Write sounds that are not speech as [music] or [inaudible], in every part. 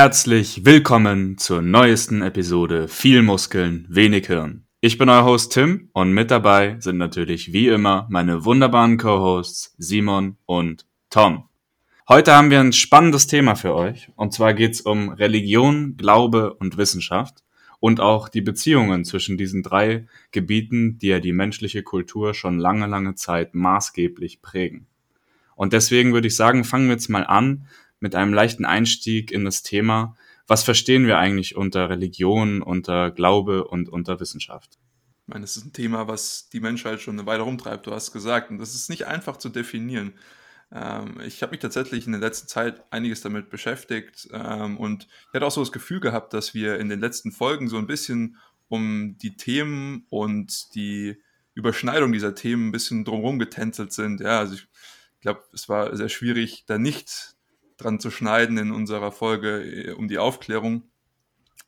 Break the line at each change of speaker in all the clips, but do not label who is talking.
Herzlich willkommen zur neuesten Episode Viel Muskeln, wenig Hirn. Ich bin euer Host Tim und mit dabei sind natürlich wie immer meine wunderbaren Co-Hosts Simon und Tom. Heute haben wir ein spannendes Thema für euch und zwar geht es um Religion, Glaube und Wissenschaft und auch die Beziehungen zwischen diesen drei Gebieten, die ja die menschliche Kultur schon lange, lange Zeit maßgeblich prägen. Und deswegen würde ich sagen, fangen wir jetzt mal an mit einem leichten Einstieg in das Thema, was verstehen wir eigentlich unter Religion, unter Glaube und unter Wissenschaft?
Ich meine, das ist ein Thema, was die Menschheit schon eine Weile rumtreibt, du hast gesagt. Und das ist nicht einfach zu definieren. Ähm, ich habe mich tatsächlich in der letzten Zeit einiges damit beschäftigt ähm, und ich hatte auch so das Gefühl gehabt, dass wir in den letzten Folgen so ein bisschen um die Themen und die Überschneidung dieser Themen ein bisschen drumherum getänzelt sind. Ja, also ich glaube, es war sehr schwierig, da nicht dran zu schneiden in unserer Folge äh, um die Aufklärung.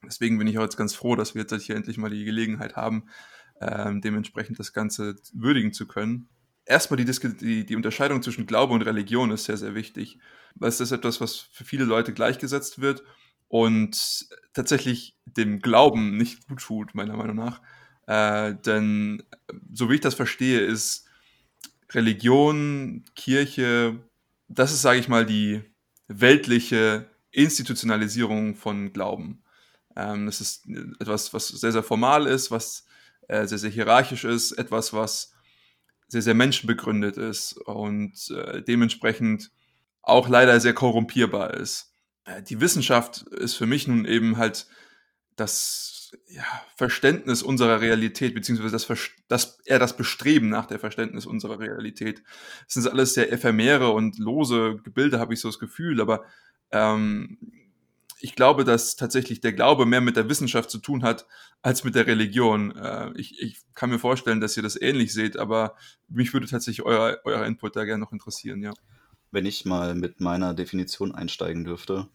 Deswegen bin ich auch jetzt ganz froh, dass wir jetzt hier endlich mal die Gelegenheit haben, ähm, dementsprechend das Ganze würdigen zu können. Erstmal die, die, die Unterscheidung zwischen Glaube und Religion ist sehr, sehr wichtig. Das ist etwas, was für viele Leute gleichgesetzt wird und tatsächlich dem Glauben nicht gut tut, meiner Meinung nach. Äh, denn so wie ich das verstehe, ist Religion, Kirche, das ist, sage ich mal, die weltliche Institutionalisierung von Glauben. Ähm, das ist etwas, was sehr, sehr formal ist, was äh, sehr, sehr hierarchisch ist, etwas, was sehr, sehr menschenbegründet ist und äh, dementsprechend auch leider sehr korrumpierbar ist. Äh, die Wissenschaft ist für mich nun eben halt das ja, Verständnis unserer Realität, beziehungsweise das, das, eher das Bestreben nach der Verständnis unserer Realität. Das sind alles sehr ephemere und lose Gebilde, habe ich so das Gefühl, aber ähm, ich glaube, dass tatsächlich der Glaube mehr mit der Wissenschaft zu tun hat als mit der Religion. Äh, ich, ich kann mir vorstellen, dass ihr das ähnlich seht, aber mich würde tatsächlich euer, euer Input da gerne noch interessieren, ja.
Wenn ich mal mit meiner Definition einsteigen dürfte,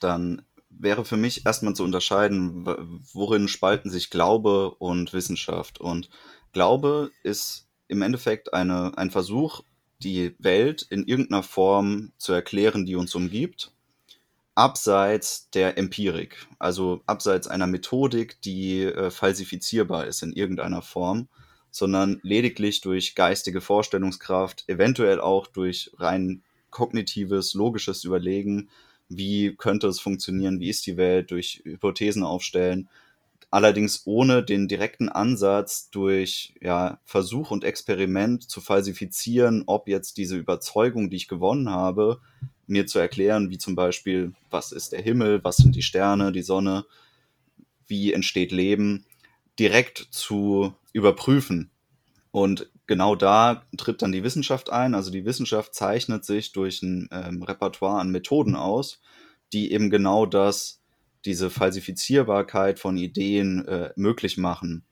dann wäre für mich erstmal zu unterscheiden, worin spalten sich Glaube und Wissenschaft. Und Glaube ist im Endeffekt eine, ein Versuch, die Welt in irgendeiner Form zu erklären, die uns umgibt, abseits der Empirik, also abseits einer Methodik, die äh, falsifizierbar ist in irgendeiner Form, sondern lediglich durch geistige Vorstellungskraft, eventuell auch durch rein kognitives, logisches Überlegen wie könnte es funktionieren, wie ist die Welt, durch Hypothesen aufstellen. Allerdings ohne den direkten Ansatz durch ja, Versuch und Experiment zu falsifizieren, ob jetzt diese Überzeugung, die ich gewonnen habe, mir zu erklären, wie zum Beispiel, was ist der Himmel, was sind die Sterne, die Sonne, wie entsteht Leben, direkt zu überprüfen. Und genau da tritt dann die Wissenschaft ein. Also die Wissenschaft zeichnet sich durch ein ähm, Repertoire an Methoden aus, die eben genau das, diese Falsifizierbarkeit von Ideen äh, möglich machen.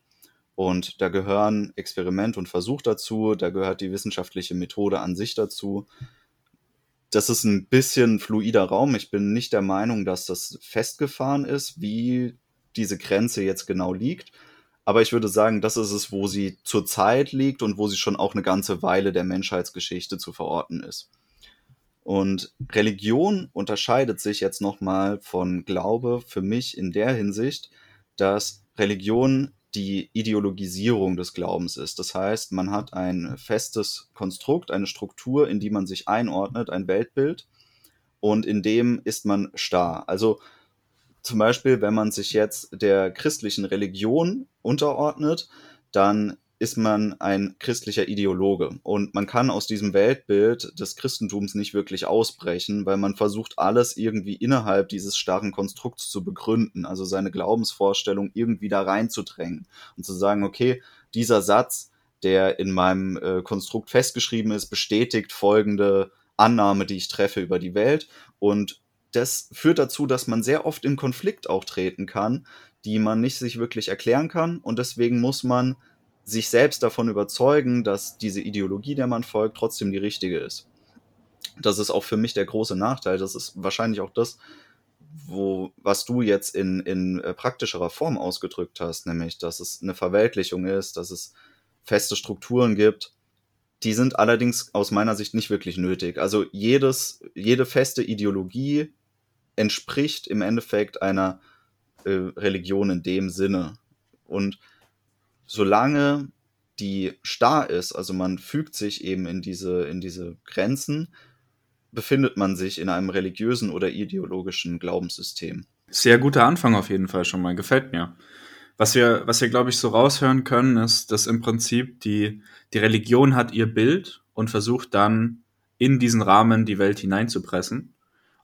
Und da gehören Experiment und Versuch dazu, da gehört die wissenschaftliche Methode an sich dazu. Das ist ein bisschen fluider Raum. Ich bin nicht der Meinung, dass das festgefahren ist, wie diese Grenze jetzt genau liegt. Aber ich würde sagen, das ist es, wo sie zurzeit liegt und wo sie schon auch eine ganze Weile der Menschheitsgeschichte zu verorten ist. Und Religion unterscheidet sich jetzt nochmal von Glaube für mich in der Hinsicht, dass Religion die Ideologisierung des Glaubens ist. Das heißt, man hat ein festes Konstrukt, eine Struktur, in die man sich einordnet, ein Weltbild und in dem ist man starr. Also zum Beispiel, wenn man sich jetzt der christlichen Religion unterordnet, dann ist man ein christlicher Ideologe. Und man kann aus diesem Weltbild des Christentums nicht wirklich ausbrechen, weil man versucht, alles irgendwie innerhalb dieses starren Konstrukts zu begründen, also seine Glaubensvorstellung irgendwie da reinzudrängen und zu sagen, okay, dieser Satz, der in meinem äh, Konstrukt festgeschrieben ist, bestätigt folgende Annahme, die ich treffe über die Welt. Und das führt dazu, dass man sehr oft in Konflikt auch treten kann, die man nicht sich wirklich erklären kann. Und deswegen muss man sich selbst davon überzeugen, dass diese Ideologie, der man folgt, trotzdem die richtige ist. Das ist auch für mich der große Nachteil. Das ist wahrscheinlich auch das, wo, was du jetzt in, in äh, praktischerer Form ausgedrückt hast, nämlich, dass es eine Verweltlichung ist, dass es feste Strukturen gibt. Die sind allerdings aus meiner Sicht nicht wirklich nötig. Also jedes, jede feste Ideologie entspricht im Endeffekt einer äh, Religion in dem Sinne. Und solange die starr ist, also man fügt sich eben in diese, in diese Grenzen, befindet man sich in einem religiösen oder ideologischen Glaubenssystem.
Sehr guter Anfang auf jeden Fall schon mal, gefällt mir. Was wir, was wir glaube ich so raushören können, ist, dass im Prinzip die, die Religion hat ihr Bild und versucht dann in diesen Rahmen die Welt hineinzupressen.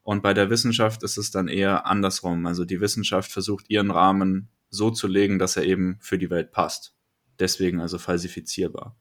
Und bei der Wissenschaft ist es dann eher andersrum. Also die Wissenschaft versucht ihren Rahmen so zu legen, dass er eben für die Welt passt. Deswegen also falsifizierbar.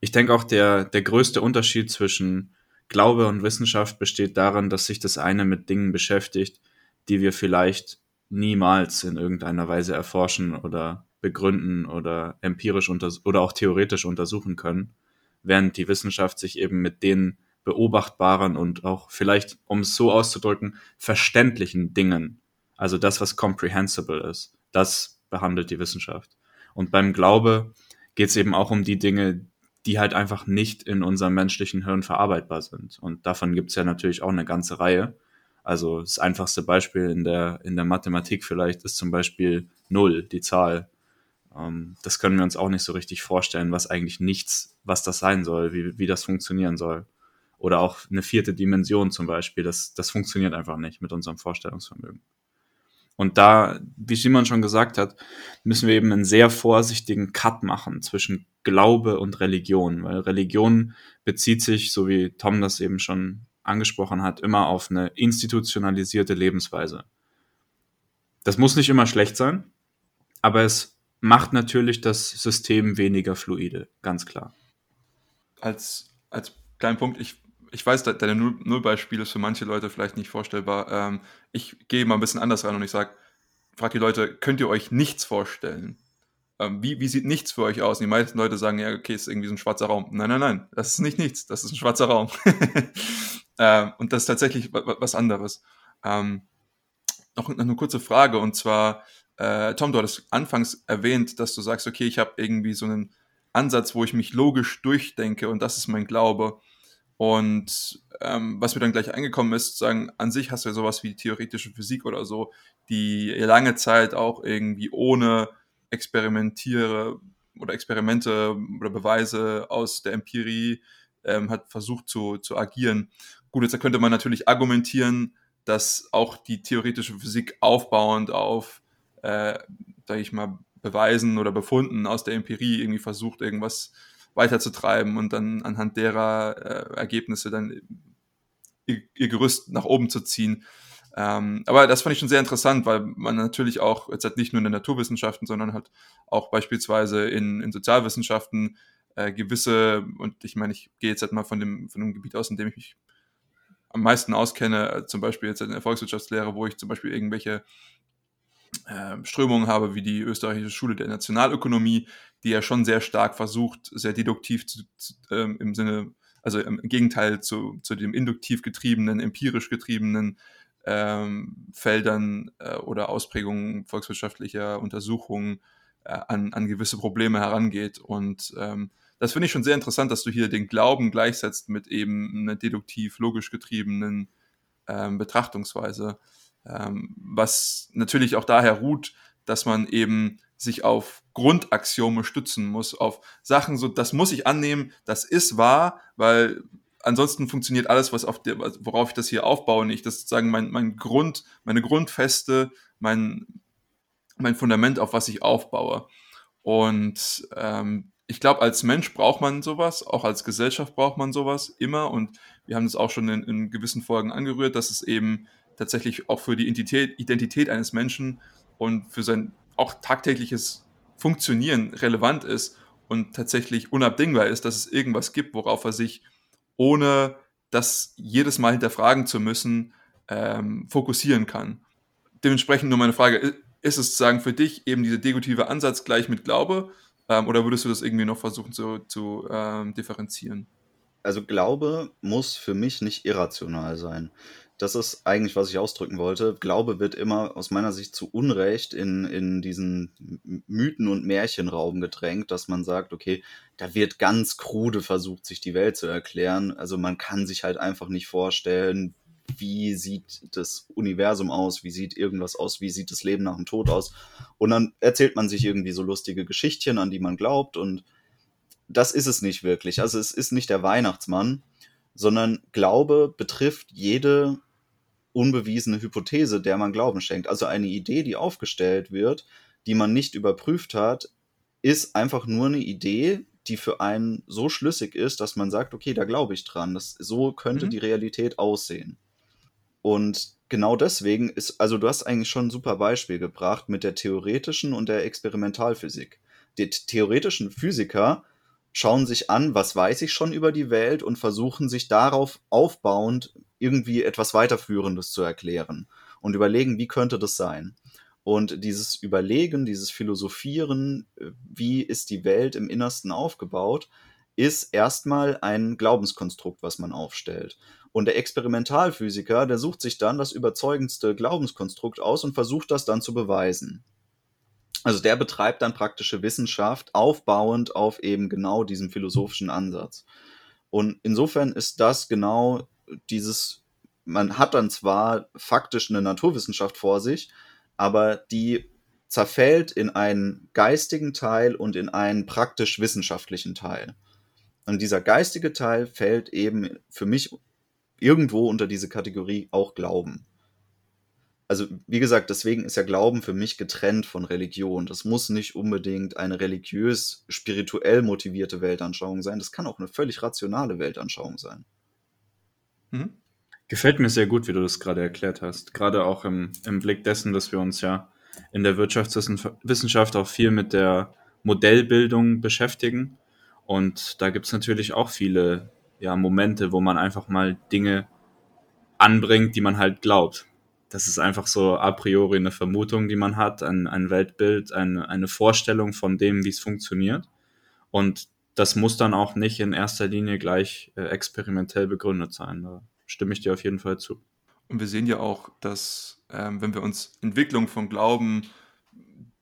Ich denke auch, der, der größte Unterschied zwischen Glaube und Wissenschaft besteht darin, dass sich das eine mit Dingen beschäftigt, die wir vielleicht niemals in irgendeiner Weise erforschen oder begründen oder empirisch oder auch theoretisch untersuchen können, während die Wissenschaft sich eben mit den beobachtbaren und auch vielleicht, um es so auszudrücken, verständlichen Dingen, also das, was comprehensible ist, das behandelt die Wissenschaft. Und beim Glaube geht es eben auch um die Dinge, die halt einfach nicht in unserem menschlichen Hirn verarbeitbar sind. Und davon gibt es ja natürlich auch eine ganze Reihe. Also das einfachste Beispiel in der, in der Mathematik vielleicht ist zum Beispiel Null, die Zahl. Ähm, das können wir uns auch nicht so richtig vorstellen, was eigentlich nichts, was das sein soll, wie, wie das funktionieren soll. Oder auch eine vierte Dimension zum Beispiel, das, das funktioniert einfach nicht mit unserem Vorstellungsvermögen. Und da, wie Simon schon gesagt hat, müssen wir eben einen sehr vorsichtigen Cut machen zwischen Glaube und Religion, weil Religion bezieht sich, so wie Tom das eben schon angesprochen hat, immer auf eine institutionalisierte Lebensweise. Das muss nicht immer schlecht sein, aber es macht natürlich das System weniger fluide, ganz klar.
Als, als kleinen Punkt, ich ich weiß, deine Nullbeispiel ist für manche Leute vielleicht nicht vorstellbar. Ähm, ich gehe mal ein bisschen anders rein und ich sage, frag die Leute, könnt ihr euch nichts vorstellen? Ähm, wie, wie sieht nichts für euch aus? Und die meisten Leute sagen, ja, okay, ist irgendwie so ein schwarzer Raum. Nein, nein, nein, das ist nicht nichts, das ist ein schwarzer Raum. [laughs] ähm, und das ist tatsächlich was anderes. Ähm, noch, noch eine kurze Frage und zwar, äh, Tom, du hattest anfangs erwähnt, dass du sagst, okay, ich habe irgendwie so einen Ansatz, wo ich mich logisch durchdenke und das ist mein Glaube. Und ähm, was mir dann gleich eingekommen ist, sagen, an sich hast du ja sowas wie theoretische Physik oder so, die lange Zeit auch irgendwie ohne Experimentiere oder Experimente oder Beweise aus der Empirie ähm, hat versucht zu, zu agieren. Gut, jetzt könnte man natürlich argumentieren, dass auch die theoretische Physik aufbauend auf, äh, sage ich mal, Beweisen oder Befunden aus der Empirie irgendwie versucht, irgendwas weiterzutreiben und dann anhand derer äh, Ergebnisse dann ihr, ihr, Gerüst nach oben zu ziehen. Ähm, aber das fand ich schon sehr interessant, weil man natürlich auch jetzt halt nicht nur in den Naturwissenschaften, sondern halt auch beispielsweise in, in Sozialwissenschaften äh, gewisse, und ich meine, ich gehe jetzt halt mal von dem, von dem Gebiet aus, in dem ich mich am meisten auskenne, äh, zum Beispiel jetzt in der Volkswirtschaftslehre, wo ich zum Beispiel irgendwelche äh, Strömungen habe, wie die österreichische Schule der Nationalökonomie, die ja schon sehr stark versucht, sehr deduktiv zu, zu, ähm, im Sinne, also im Gegenteil zu, zu dem induktiv getriebenen, empirisch getriebenen ähm, Feldern äh, oder Ausprägungen volkswirtschaftlicher Untersuchungen äh, an, an gewisse Probleme herangeht. Und ähm, das finde ich schon sehr interessant, dass du hier den Glauben gleichsetzt mit eben einer deduktiv, logisch getriebenen ähm, Betrachtungsweise ähm, was natürlich auch daher ruht, dass man eben sich auf Grundaxiome stützen muss, auf Sachen, so das muss ich annehmen, das ist wahr, weil ansonsten funktioniert alles, was auf der, worauf ich das hier aufbaue, nicht. Das ist sozusagen mein, mein Grund, meine Grundfeste, mein, mein Fundament, auf was ich aufbaue. Und ähm, ich glaube, als Mensch braucht man sowas, auch als Gesellschaft braucht man sowas immer. Und wir haben das auch schon in, in gewissen Folgen angerührt, dass es eben tatsächlich auch für die Identität, Identität eines Menschen und für sein auch tagtägliches Funktionieren relevant ist und tatsächlich unabdingbar ist, dass es irgendwas gibt, worauf er sich ohne das jedes Mal hinterfragen zu müssen, ähm, fokussieren kann. Dementsprechend nur meine Frage, ist es sozusagen für dich eben dieser degutive Ansatz gleich mit Glaube ähm, oder würdest du das irgendwie noch versuchen zu, zu ähm, differenzieren?
Also Glaube muss für mich nicht irrational sein das ist eigentlich, was ich ausdrücken wollte. Glaube wird immer aus meiner Sicht zu Unrecht in, in diesen Mythen- und Märchenraum gedrängt, dass man sagt, okay, da wird ganz krude versucht, sich die Welt zu erklären. Also man kann sich halt einfach nicht vorstellen, wie sieht das Universum aus, wie sieht irgendwas aus, wie sieht das Leben nach dem Tod aus. Und dann erzählt man sich irgendwie so lustige Geschichtchen, an die man glaubt. Und das ist es nicht wirklich. Also es ist nicht der Weihnachtsmann, sondern Glaube betrifft jede unbewiesene Hypothese, der man Glauben schenkt. Also eine Idee, die aufgestellt wird, die man nicht überprüft hat, ist einfach nur eine Idee, die für einen so schlüssig ist, dass man sagt, okay, da glaube ich dran. Das, so könnte mhm. die Realität aussehen. Und genau deswegen ist, also du hast eigentlich schon ein super Beispiel gebracht mit der theoretischen und der Experimentalphysik. Die theoretischen Physiker schauen sich an, was weiß ich schon über die Welt und versuchen sich darauf aufbauend irgendwie etwas weiterführendes zu erklären und überlegen, wie könnte das sein. Und dieses Überlegen, dieses Philosophieren, äh, wie ist die Welt im Innersten aufgebaut, ist erstmal ein Glaubenskonstrukt, was man aufstellt. Und der Experimentalphysiker, der sucht sich dann das überzeugendste Glaubenskonstrukt aus und versucht das dann zu beweisen. Also der betreibt dann praktische Wissenschaft aufbauend auf eben genau diesem philosophischen Ansatz. Und insofern ist das genau dieses, man hat dann zwar faktisch eine Naturwissenschaft vor sich, aber die zerfällt in einen geistigen Teil und in einen praktisch wissenschaftlichen Teil. Und dieser geistige Teil fällt eben für mich irgendwo unter diese Kategorie auch Glauben. Also, wie gesagt, deswegen ist ja Glauben für mich getrennt von Religion. Das muss nicht unbedingt eine religiös, spirituell motivierte Weltanschauung sein. Das kann auch eine völlig rationale Weltanschauung sein.
Mhm. Gefällt mir sehr gut, wie du das gerade erklärt hast. Gerade auch im, im Blick dessen, dass wir uns ja in der Wirtschaftswissenschaft auch viel mit der Modellbildung beschäftigen. Und da gibt es natürlich auch viele ja, Momente, wo man einfach mal Dinge anbringt, die man halt glaubt. Das ist einfach so a priori eine Vermutung, die man hat, ein, ein Weltbild, eine, eine Vorstellung von dem, wie es funktioniert. Und das muss dann auch nicht in erster Linie gleich äh, experimentell begründet sein. Da stimme ich dir auf jeden Fall zu.
Und wir sehen ja auch, dass ähm, wenn wir uns Entwicklung von Glauben,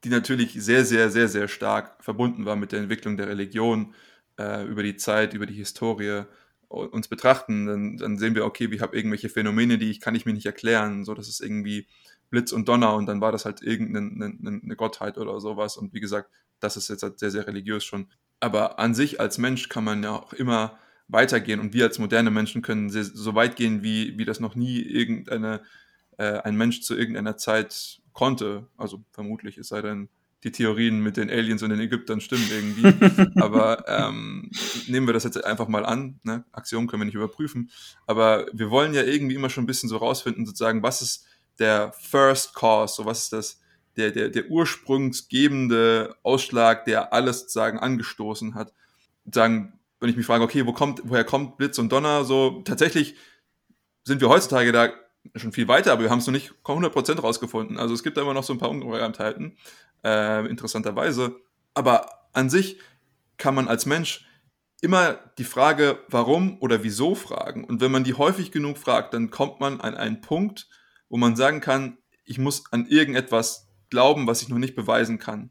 die natürlich sehr, sehr, sehr, sehr stark verbunden war mit der Entwicklung der Religion äh, über die Zeit, über die Historie, uns betrachten, dann, dann sehen wir, okay, ich habe irgendwelche Phänomene, die ich kann ich mir nicht erklären, so das ist irgendwie Blitz und Donner und dann war das halt irgendeine eine, eine Gottheit oder sowas und wie gesagt, das ist jetzt halt sehr, sehr religiös schon. Aber an sich als Mensch kann man ja auch immer weitergehen und wir als moderne Menschen können so weit gehen, wie, wie das noch nie irgendeine, äh, ein Mensch zu irgendeiner Zeit konnte. Also vermutlich, es sei denn, die Theorien mit den Aliens und den Ägyptern stimmen irgendwie. [laughs] Aber ähm, nehmen wir das jetzt einfach mal an. Ne? Aktionen können wir nicht überprüfen. Aber wir wollen ja irgendwie immer schon ein bisschen so rausfinden, sozusagen, was ist der First Cause, so was ist das, der, der, der ursprungsgebende Ausschlag, der alles sozusagen angestoßen hat. Sagen, wenn ich mich frage, okay, wo kommt, woher kommt Blitz und Donner, so tatsächlich sind wir heutzutage da schon viel weiter, aber wir haben es noch nicht 100% rausgefunden. Also es gibt da immer noch so ein paar Ungereimtheiten, äh, interessanterweise. Aber an sich kann man als Mensch immer die Frage, warum oder wieso fragen. Und wenn man die häufig genug fragt, dann kommt man an einen Punkt, wo man sagen kann, ich muss an irgendetwas glauben, was ich noch nicht beweisen kann.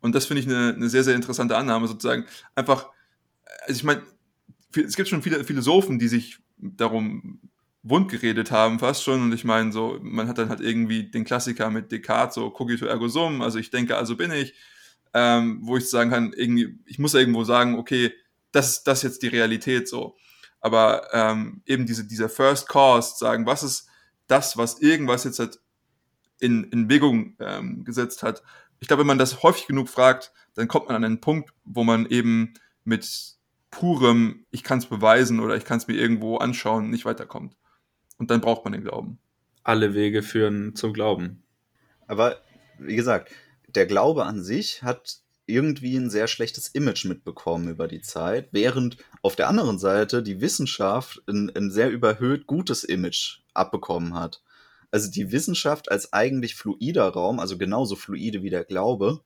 Und das finde ich eine, eine sehr, sehr interessante Annahme, sozusagen. Einfach, also ich meine, es gibt schon viele Philosophen, die sich darum wund geredet haben, fast schon. Und ich meine, so, man hat dann halt irgendwie den Klassiker mit Descartes, so cogito ergo sum, also ich denke, also bin ich, ähm, wo ich sagen kann, irgendwie, ich muss irgendwo sagen, okay, das ist das jetzt die Realität so. Aber ähm, eben diese, dieser First Cause, sagen, was ist das, was irgendwas jetzt halt in, in Bewegung ähm, gesetzt hat. Ich glaube, wenn man das häufig genug fragt, dann kommt man an einen Punkt, wo man eben mit purem, ich kann es beweisen oder ich kann es mir irgendwo anschauen, nicht weiterkommt. Und dann braucht man den Glauben.
Alle Wege führen zum Glauben.
Aber wie gesagt, der Glaube an sich hat irgendwie ein sehr schlechtes Image mitbekommen über die Zeit, während auf der anderen Seite die Wissenschaft ein, ein sehr überhöht gutes Image abbekommen hat. Also die Wissenschaft als eigentlich fluider Raum, also genauso fluide wie der Glaube,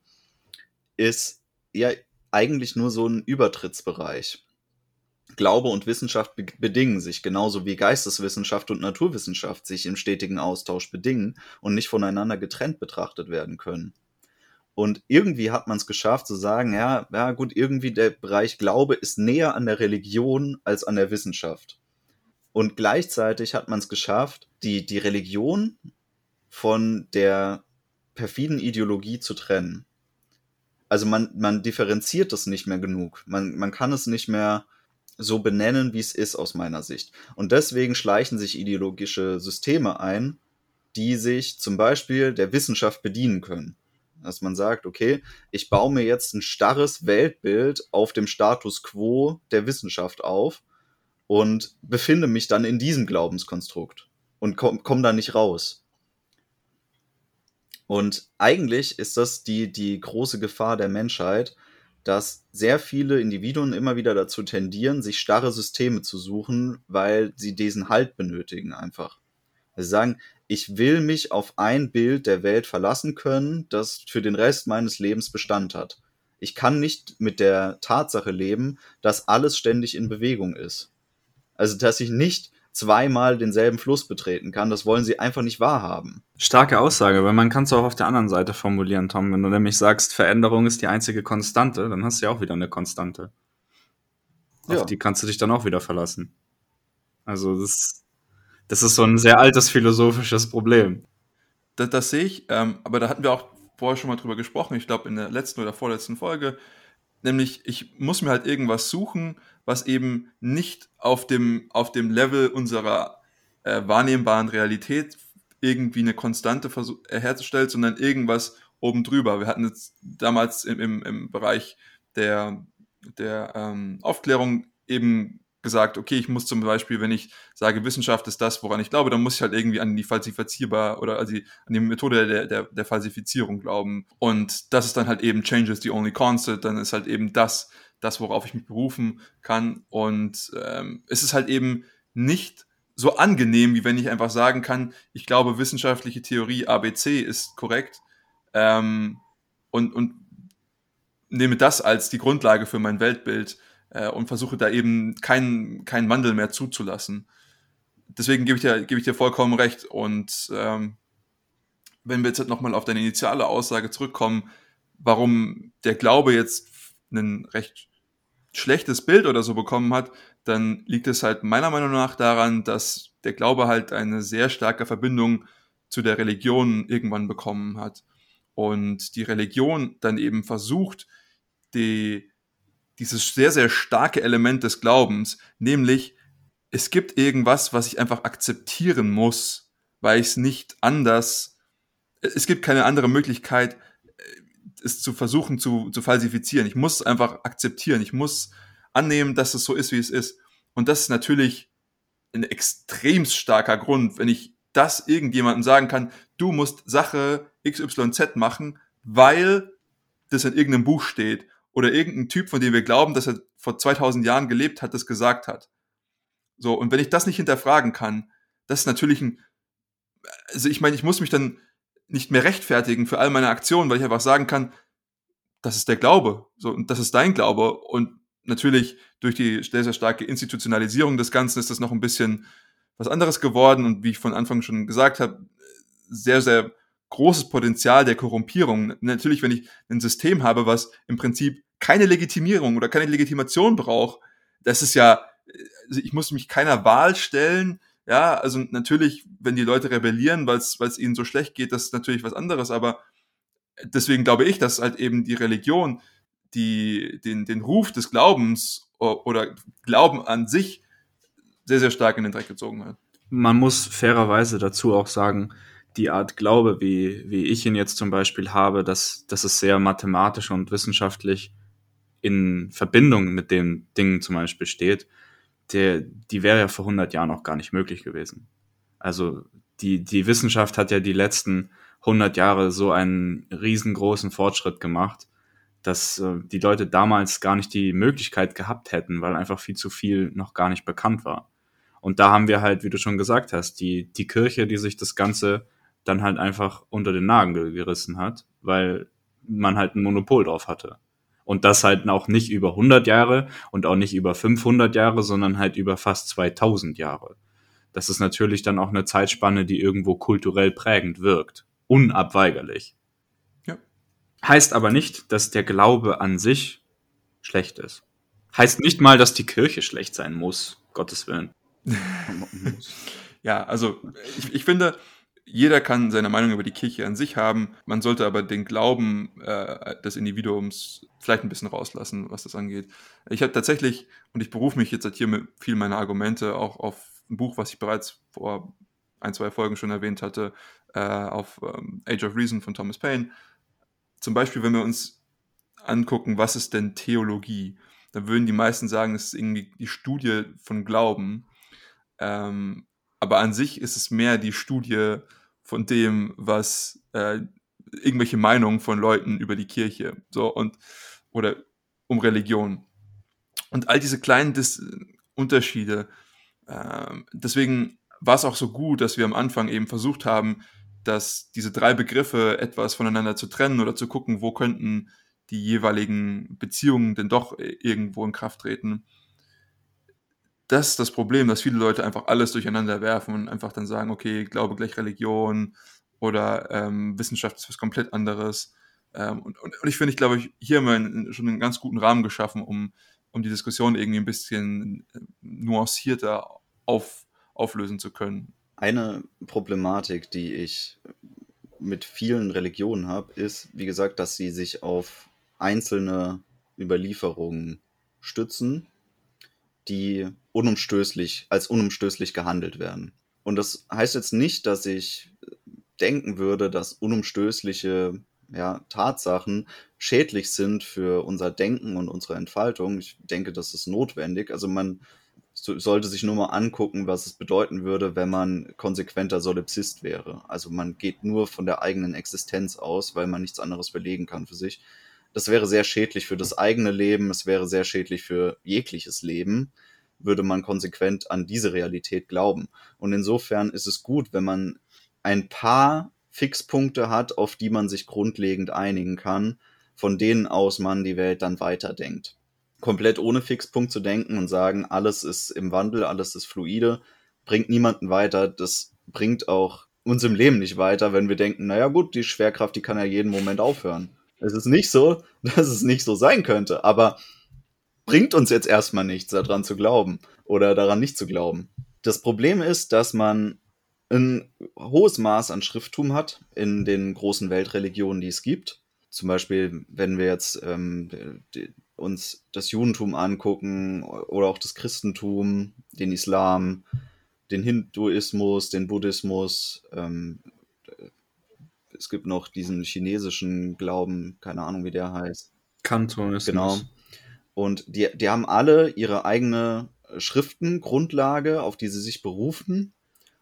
ist ja eigentlich nur so ein Übertrittsbereich. Glaube und Wissenschaft be bedingen sich, genauso wie Geisteswissenschaft und Naturwissenschaft sich im stetigen Austausch bedingen und nicht voneinander getrennt betrachtet werden können. Und irgendwie hat man es geschafft zu sagen, ja, ja gut, irgendwie der Bereich Glaube ist näher an der Religion als an der Wissenschaft. Und gleichzeitig hat man es geschafft, die, die Religion von der perfiden Ideologie zu trennen. Also man, man differenziert das nicht mehr genug. Man, man kann es nicht mehr so benennen, wie es ist aus meiner Sicht. Und deswegen schleichen sich ideologische Systeme ein, die sich zum Beispiel der Wissenschaft bedienen können. Dass man sagt, okay, ich baue mir jetzt ein starres Weltbild auf dem Status quo der Wissenschaft auf und befinde mich dann in diesem Glaubenskonstrukt und komme komm da nicht raus. Und eigentlich ist das die, die große Gefahr der Menschheit, dass sehr viele Individuen immer wieder dazu tendieren, sich starre Systeme zu suchen, weil sie diesen Halt benötigen einfach. Sie sagen, ich will mich auf ein Bild der Welt verlassen können, das für den Rest meines Lebens Bestand hat. Ich kann nicht mit der Tatsache leben, dass alles ständig in Bewegung ist. Also, dass ich nicht zweimal denselben Fluss betreten kann. Das wollen sie einfach nicht wahrhaben.
Starke Aussage, weil man kann es auch auf der anderen Seite formulieren, Tom. Wenn du nämlich sagst, Veränderung ist die einzige Konstante, dann hast du ja auch wieder eine Konstante. Auf ja. die kannst du dich dann auch wieder verlassen. Also das, das ist so ein sehr altes philosophisches Problem.
Das, das sehe ich, ähm, aber da hatten wir auch vorher schon mal drüber gesprochen, ich glaube in der letzten oder vorletzten Folge, nämlich ich muss mir halt irgendwas suchen, was eben nicht auf dem, auf dem Level unserer äh, wahrnehmbaren Realität irgendwie eine Konstante äh, herstellt, sondern irgendwas oben drüber. Wir hatten jetzt damals im, im, im Bereich der, der ähm, Aufklärung eben gesagt, okay, ich muss zum Beispiel, wenn ich sage, Wissenschaft ist das, woran ich glaube, dann muss ich halt irgendwie an die falsifizierbar oder also an die Methode der, der, der Falsifizierung glauben. Und das ist dann halt eben Changes the only constant, dann ist halt eben das, das, worauf ich mich berufen kann. Und ähm, es ist halt eben nicht so angenehm, wie wenn ich einfach sagen kann, ich glaube, wissenschaftliche Theorie ABC ist korrekt ähm, und, und nehme das als die Grundlage für mein Weltbild äh, und versuche da eben keinen keinen Wandel mehr zuzulassen. Deswegen gebe ich dir, gebe ich dir vollkommen recht. Und ähm, wenn wir jetzt halt nochmal auf deine initiale Aussage zurückkommen, warum der Glaube jetzt einen recht schlechtes Bild oder so bekommen hat, dann liegt es halt meiner Meinung nach daran, dass der Glaube halt eine sehr starke Verbindung zu der Religion irgendwann bekommen hat. Und die Religion dann eben versucht, die, dieses sehr, sehr starke Element des Glaubens, nämlich es gibt irgendwas, was ich einfach akzeptieren muss, weil ich es nicht anders, es gibt keine andere Möglichkeit, es zu versuchen zu, zu falsifizieren. Ich muss einfach akzeptieren. Ich muss annehmen, dass es so ist, wie es ist. Und das ist natürlich ein extrem starker Grund, wenn ich das irgendjemandem sagen kann, du musst Sache XYZ machen, weil das in irgendeinem Buch steht oder irgendein Typ, von dem wir glauben, dass er vor 2000 Jahren gelebt hat, das gesagt hat. So, und wenn ich das nicht hinterfragen kann, das ist natürlich ein, also ich meine, ich muss mich dann nicht mehr rechtfertigen für all meine Aktionen, weil ich einfach sagen kann, das ist der Glaube, so, und das ist dein Glaube. Und natürlich durch die sehr, sehr starke Institutionalisierung des Ganzen ist das noch ein bisschen was anderes geworden und wie ich von Anfang schon gesagt habe, sehr, sehr großes Potenzial der Korrumpierung. Natürlich, wenn ich ein System habe, was im Prinzip keine Legitimierung oder keine Legitimation braucht, das ist ja, also ich muss mich keiner Wahl stellen, ja, also natürlich, wenn die Leute rebellieren, weil es ihnen so schlecht geht, das ist natürlich was anderes, aber deswegen glaube ich, dass halt eben die Religion die, den, den Ruf des Glaubens oder Glauben an sich sehr, sehr stark in den Dreck gezogen hat.
Man muss fairerweise dazu auch sagen, die Art Glaube, wie, wie ich ihn jetzt zum Beispiel habe, dass, dass es sehr mathematisch und wissenschaftlich in Verbindung mit den Dingen zum Beispiel steht, der, die wäre ja vor 100 Jahren auch gar nicht möglich gewesen. Also die, die Wissenschaft hat ja die letzten 100 Jahre so einen riesengroßen Fortschritt gemacht, dass äh, die Leute damals gar nicht die Möglichkeit gehabt hätten, weil einfach viel zu viel noch gar nicht bekannt war. Und da haben wir halt, wie du schon gesagt hast, die, die Kirche, die sich das Ganze dann halt einfach unter den Nagel gerissen hat, weil man halt ein Monopol drauf hatte. Und das halt auch nicht über 100 Jahre und auch nicht über 500 Jahre, sondern halt über fast 2000 Jahre. Das ist natürlich dann auch eine Zeitspanne, die irgendwo kulturell prägend wirkt. Unabweigerlich. Ja. Heißt aber nicht, dass der Glaube an sich schlecht ist. Heißt nicht mal, dass die Kirche schlecht sein muss, Gottes Willen. [laughs]
ja, also ich, ich finde, jeder kann seine Meinung über die Kirche an sich haben. Man sollte aber den Glauben äh, des Individuums vielleicht ein bisschen rauslassen, was das angeht. Ich habe tatsächlich, und ich berufe mich jetzt halt hier mit viel meiner Argumente auch auf ein Buch, was ich bereits vor ein, zwei Folgen schon erwähnt hatte, äh, auf ähm, Age of Reason von Thomas Paine. Zum Beispiel, wenn wir uns angucken, was ist denn Theologie, dann würden die meisten sagen, es ist irgendwie die Studie von Glauben. Ähm, aber an sich ist es mehr die Studie von dem, was äh, irgendwelche Meinungen von Leuten über die Kirche, so und oder um Religion. Und all diese kleinen Dis Unterschiede. Äh, deswegen war es auch so gut, dass wir am Anfang eben versucht haben, dass diese drei Begriffe etwas voneinander zu trennen oder zu gucken, wo könnten die jeweiligen Beziehungen denn doch irgendwo in Kraft treten das ist das Problem, dass viele Leute einfach alles durcheinander werfen und einfach dann sagen, okay, Glaube gleich Religion oder ähm, Wissenschaft ist was komplett anderes. Ähm, und, und, und, ich finde, ich glaube, hier haben wir schon einen ganz guten Rahmen geschaffen, um, um die Diskussion irgendwie ein bisschen äh, nuancierter auf, auflösen zu können.
Eine Problematik, die ich mit vielen Religionen habe, ist, wie gesagt, dass sie sich auf einzelne Überlieferungen stützen die unumstößlich, als unumstößlich gehandelt werden. Und das heißt jetzt nicht, dass ich denken würde, dass unumstößliche ja, Tatsachen schädlich sind für unser Denken und unsere Entfaltung. Ich denke, das ist notwendig. Also man sollte sich nur mal angucken, was es bedeuten würde, wenn man konsequenter Solipsist wäre. Also man geht nur von der eigenen Existenz aus, weil man nichts anderes belegen kann für sich. Das wäre sehr schädlich für das eigene Leben, es wäre sehr schädlich für jegliches Leben, würde man konsequent an diese Realität glauben. Und insofern ist es gut, wenn man ein paar Fixpunkte hat, auf die man sich grundlegend einigen kann, von denen aus man die Welt dann weiterdenkt. Komplett ohne Fixpunkt zu denken und sagen, alles ist im Wandel, alles ist fluide, bringt niemanden weiter. Das bringt auch uns im Leben nicht weiter, wenn wir denken, naja gut, die Schwerkraft, die kann ja jeden Moment aufhören. Es ist nicht so, [laughs] dass es nicht so sein könnte, aber bringt uns jetzt erstmal nichts, daran zu glauben oder daran nicht zu glauben. Das Problem ist, dass man ein hohes Maß an Schrifttum hat in den großen Weltreligionen, die es gibt. Zum Beispiel, wenn wir jetzt ähm, die, uns das Judentum angucken oder auch das Christentum, den Islam, den Hinduismus, den Buddhismus, ähm, es gibt noch diesen chinesischen Glauben, keine Ahnung, wie der heißt.
Kantonismus.
Genau. Und die, die haben alle ihre eigene Schriftengrundlage, auf die sie sich berufen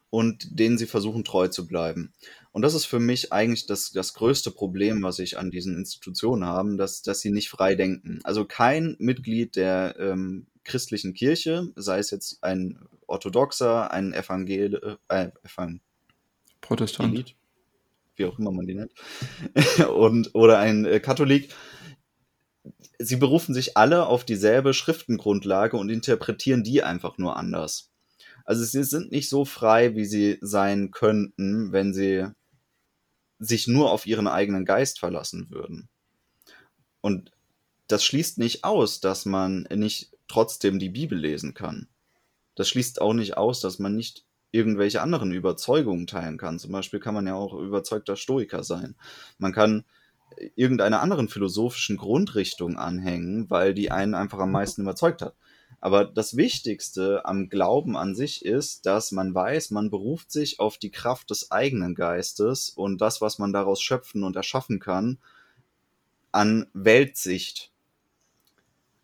und denen sie versuchen treu zu bleiben. Und das ist für mich eigentlich das, das größte Problem, was ich an diesen Institutionen habe, dass, dass sie nicht frei denken. Also kein Mitglied der ähm, christlichen Kirche, sei es jetzt ein Orthodoxer, ein Evangel äh, Evangel
Protestant
wie auch immer man die nennt, [laughs] und, oder ein äh, Katholik, sie berufen sich alle auf dieselbe Schriftengrundlage und interpretieren die einfach nur anders. Also sie sind nicht so frei, wie sie sein könnten, wenn sie sich nur auf ihren eigenen Geist verlassen würden. Und das schließt nicht aus, dass man nicht trotzdem die Bibel lesen kann. Das schließt auch nicht aus, dass man nicht irgendwelche anderen Überzeugungen teilen kann. Zum Beispiel kann man ja auch überzeugter Stoiker sein. Man kann irgendeiner anderen philosophischen Grundrichtung anhängen, weil die einen einfach am meisten überzeugt hat. Aber das Wichtigste am Glauben an sich ist, dass man weiß, man beruft sich auf die Kraft des eigenen Geistes und das, was man daraus schöpfen und erschaffen kann, an Weltsicht.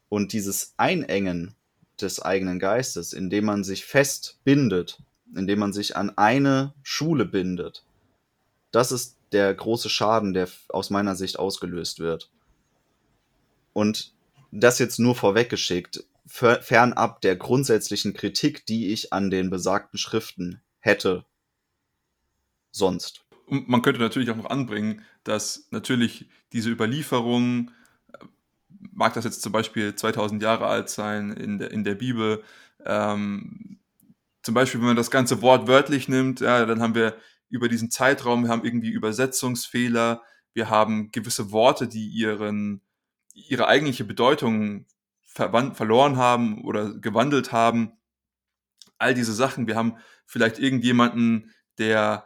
Und dieses Einengen des eigenen Geistes, indem man sich fest bindet indem man sich an eine Schule bindet. Das ist der große Schaden, der aus meiner Sicht ausgelöst wird. Und das jetzt nur vorweggeschickt, fernab der grundsätzlichen Kritik, die ich an den besagten Schriften hätte. Sonst.
Und man könnte natürlich auch noch anbringen, dass natürlich diese Überlieferung, äh, mag das jetzt zum Beispiel 2000 Jahre alt sein in der, in der Bibel, ähm, zum Beispiel, wenn man das ganze Wort wörtlich nimmt, ja, dann haben wir über diesen Zeitraum, wir haben irgendwie Übersetzungsfehler, wir haben gewisse Worte, die ihren, ihre eigentliche Bedeutung verloren haben oder gewandelt haben. all diese Sachen. Wir haben vielleicht irgendjemanden, der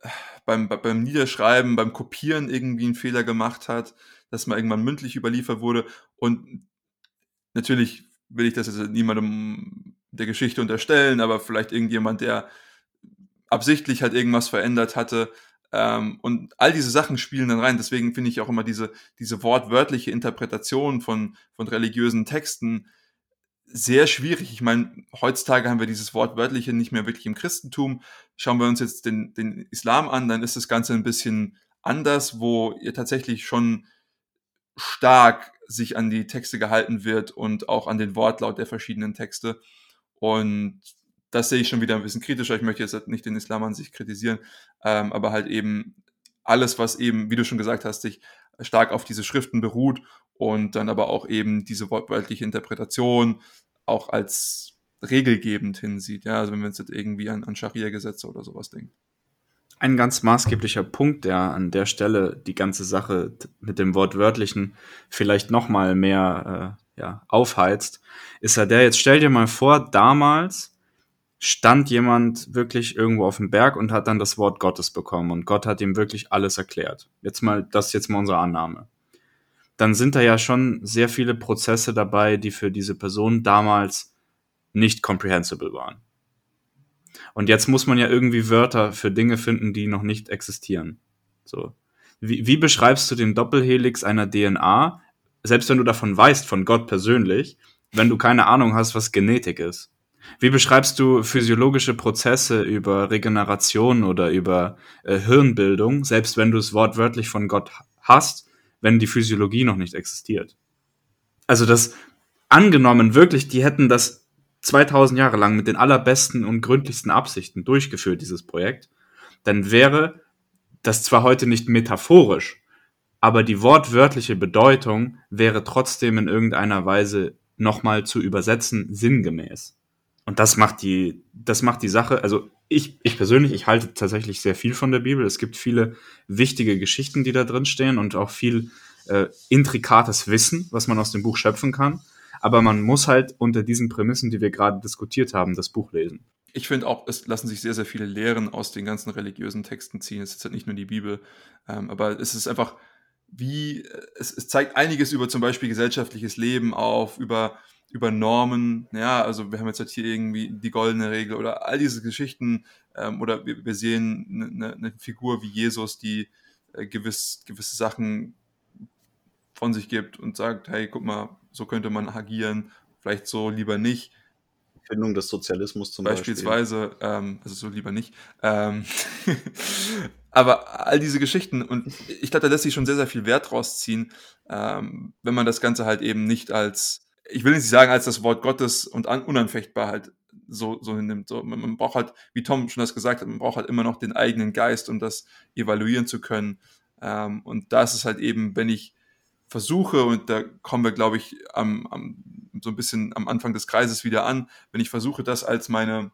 äh, beim, beim Niederschreiben, beim Kopieren irgendwie einen Fehler gemacht hat, dass mal irgendwann mündlich überliefert wurde. Und natürlich will ich das jetzt niemandem der Geschichte unterstellen, aber vielleicht irgendjemand, der absichtlich halt irgendwas verändert hatte. Ähm, und all diese Sachen spielen dann rein. Deswegen finde ich auch immer diese, diese wortwörtliche Interpretation von, von religiösen Texten sehr schwierig. Ich meine, heutzutage haben wir dieses Wortwörtliche nicht mehr wirklich im Christentum. Schauen wir uns jetzt den, den Islam an, dann ist das Ganze ein bisschen anders, wo ihr tatsächlich schon stark sich an die Texte gehalten wird und auch an den Wortlaut der verschiedenen Texte. Und das sehe ich schon wieder ein bisschen kritischer. Ich möchte jetzt nicht den Islam an sich kritisieren, ähm, aber halt eben alles, was eben, wie du schon gesagt hast, sich stark auf diese Schriften beruht und dann aber auch eben diese wortwörtliche Interpretation auch als regelgebend hinsieht. Ja, also wenn wir jetzt irgendwie an, an Scharia-Gesetze oder sowas denken.
Ein ganz maßgeblicher Punkt, der an der Stelle die ganze Sache mit dem Wortwörtlichen vielleicht noch mal mehr äh, ja, aufheizt, ist ja der, jetzt stell dir mal vor, damals stand jemand wirklich irgendwo auf dem Berg und hat dann das Wort Gottes bekommen und Gott hat ihm wirklich alles erklärt. Jetzt mal, das ist jetzt mal unsere Annahme. Dann sind da ja schon sehr viele Prozesse dabei, die für diese Person damals nicht comprehensible waren. Und jetzt muss man ja irgendwie Wörter für Dinge finden, die noch nicht existieren. So. Wie, wie beschreibst du den Doppelhelix einer DNA, selbst wenn du davon weißt, von Gott persönlich, wenn du keine Ahnung hast, was Genetik ist? Wie beschreibst du physiologische Prozesse über Regeneration oder über äh, Hirnbildung, selbst wenn du es wortwörtlich von Gott hast, wenn die Physiologie noch nicht existiert? Also das angenommen wirklich, die hätten das 2000 Jahre lang mit den allerbesten und gründlichsten Absichten durchgeführt, dieses Projekt, dann wäre das zwar heute nicht metaphorisch, aber die wortwörtliche Bedeutung wäre trotzdem in irgendeiner Weise nochmal zu übersetzen sinngemäß. Und das macht die, das macht die Sache, also ich, ich persönlich, ich halte tatsächlich sehr viel von der Bibel. Es gibt viele wichtige Geschichten, die da drin stehen und auch viel äh, intrikates Wissen, was man aus dem Buch schöpfen kann. Aber man muss halt unter diesen Prämissen, die wir gerade diskutiert haben, das Buch lesen.
Ich finde auch, es lassen sich sehr, sehr viele Lehren aus den ganzen religiösen Texten ziehen. Es ist halt nicht nur die Bibel, ähm, aber es ist einfach, wie, es, es zeigt einiges über zum Beispiel gesellschaftliches Leben auf, über über Normen, ja, also wir haben jetzt halt hier irgendwie die goldene Regel oder all diese Geschichten, ähm, oder wir, wir sehen eine, ne, eine Figur wie Jesus, die äh, gewiss, gewisse Sachen von sich gibt und sagt, hey, guck mal, so könnte man agieren, vielleicht so lieber nicht.
Findung des Sozialismus zum
Beispielsweise, Beispiel. ähm, also so lieber nicht. Ähm, [laughs] aber all diese Geschichten, und ich glaube, da lässt sich schon sehr, sehr viel Wert rausziehen, ähm, wenn man das Ganze halt eben nicht als ich will nicht sagen, als das Wort Gottes und an, unanfechtbar halt so, so hinnimmt. So, man, man, braucht halt, wie Tom schon das gesagt hat, man braucht halt immer noch den eigenen Geist, um das evaluieren zu können. Ähm, und da ist es halt eben, wenn ich versuche, und da kommen wir, glaube ich, am, am, so ein bisschen am Anfang des Kreises wieder an, wenn ich versuche, das als meine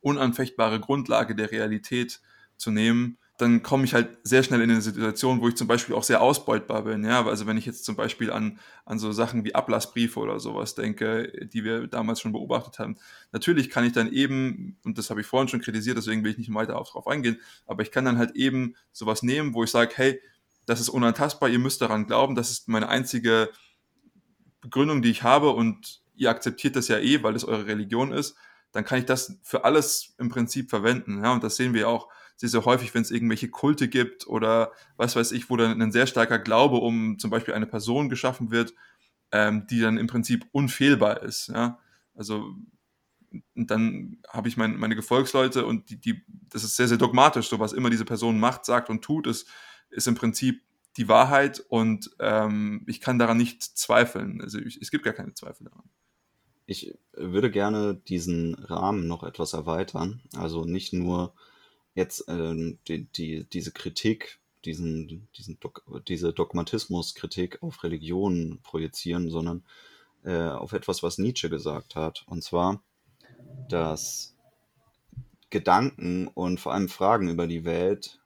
unanfechtbare Grundlage der Realität zu nehmen, dann komme ich halt sehr schnell in eine Situation, wo ich zum Beispiel auch sehr ausbeutbar bin. Ja, also wenn ich jetzt zum Beispiel an, an so Sachen wie Ablassbriefe oder sowas denke, die wir damals schon beobachtet haben. Natürlich kann ich dann eben, und das habe ich vorhin schon kritisiert, deswegen will ich nicht weiter darauf eingehen, aber ich kann dann halt eben sowas nehmen, wo ich sage, hey, das ist unantastbar, ihr müsst daran glauben, das ist meine einzige Begründung, die ich habe und ihr akzeptiert das ja eh, weil es eure Religion ist, dann kann ich das für alles im Prinzip verwenden. Ja, und das sehen wir auch sehr, sehr häufig, wenn es irgendwelche Kulte gibt oder was weiß ich, wo dann ein sehr starker Glaube um zum Beispiel eine Person geschaffen wird, ähm, die dann im Prinzip unfehlbar ist. Ja? Also dann habe ich mein, meine Gefolgsleute und die, die, das ist sehr, sehr dogmatisch, so was immer diese Person macht, sagt und tut, ist, ist im Prinzip die Wahrheit und ähm, ich kann daran nicht zweifeln. Also ich, es gibt gar keine Zweifel daran.
Ich würde gerne diesen Rahmen noch etwas erweitern. Also nicht nur jetzt ähm, die, die, diese Kritik, diesen, diesen Dog diese Dogmatismuskritik auf Religionen projizieren, sondern äh, auf etwas, was Nietzsche gesagt hat. Und zwar, dass Gedanken und vor allem Fragen über die Welt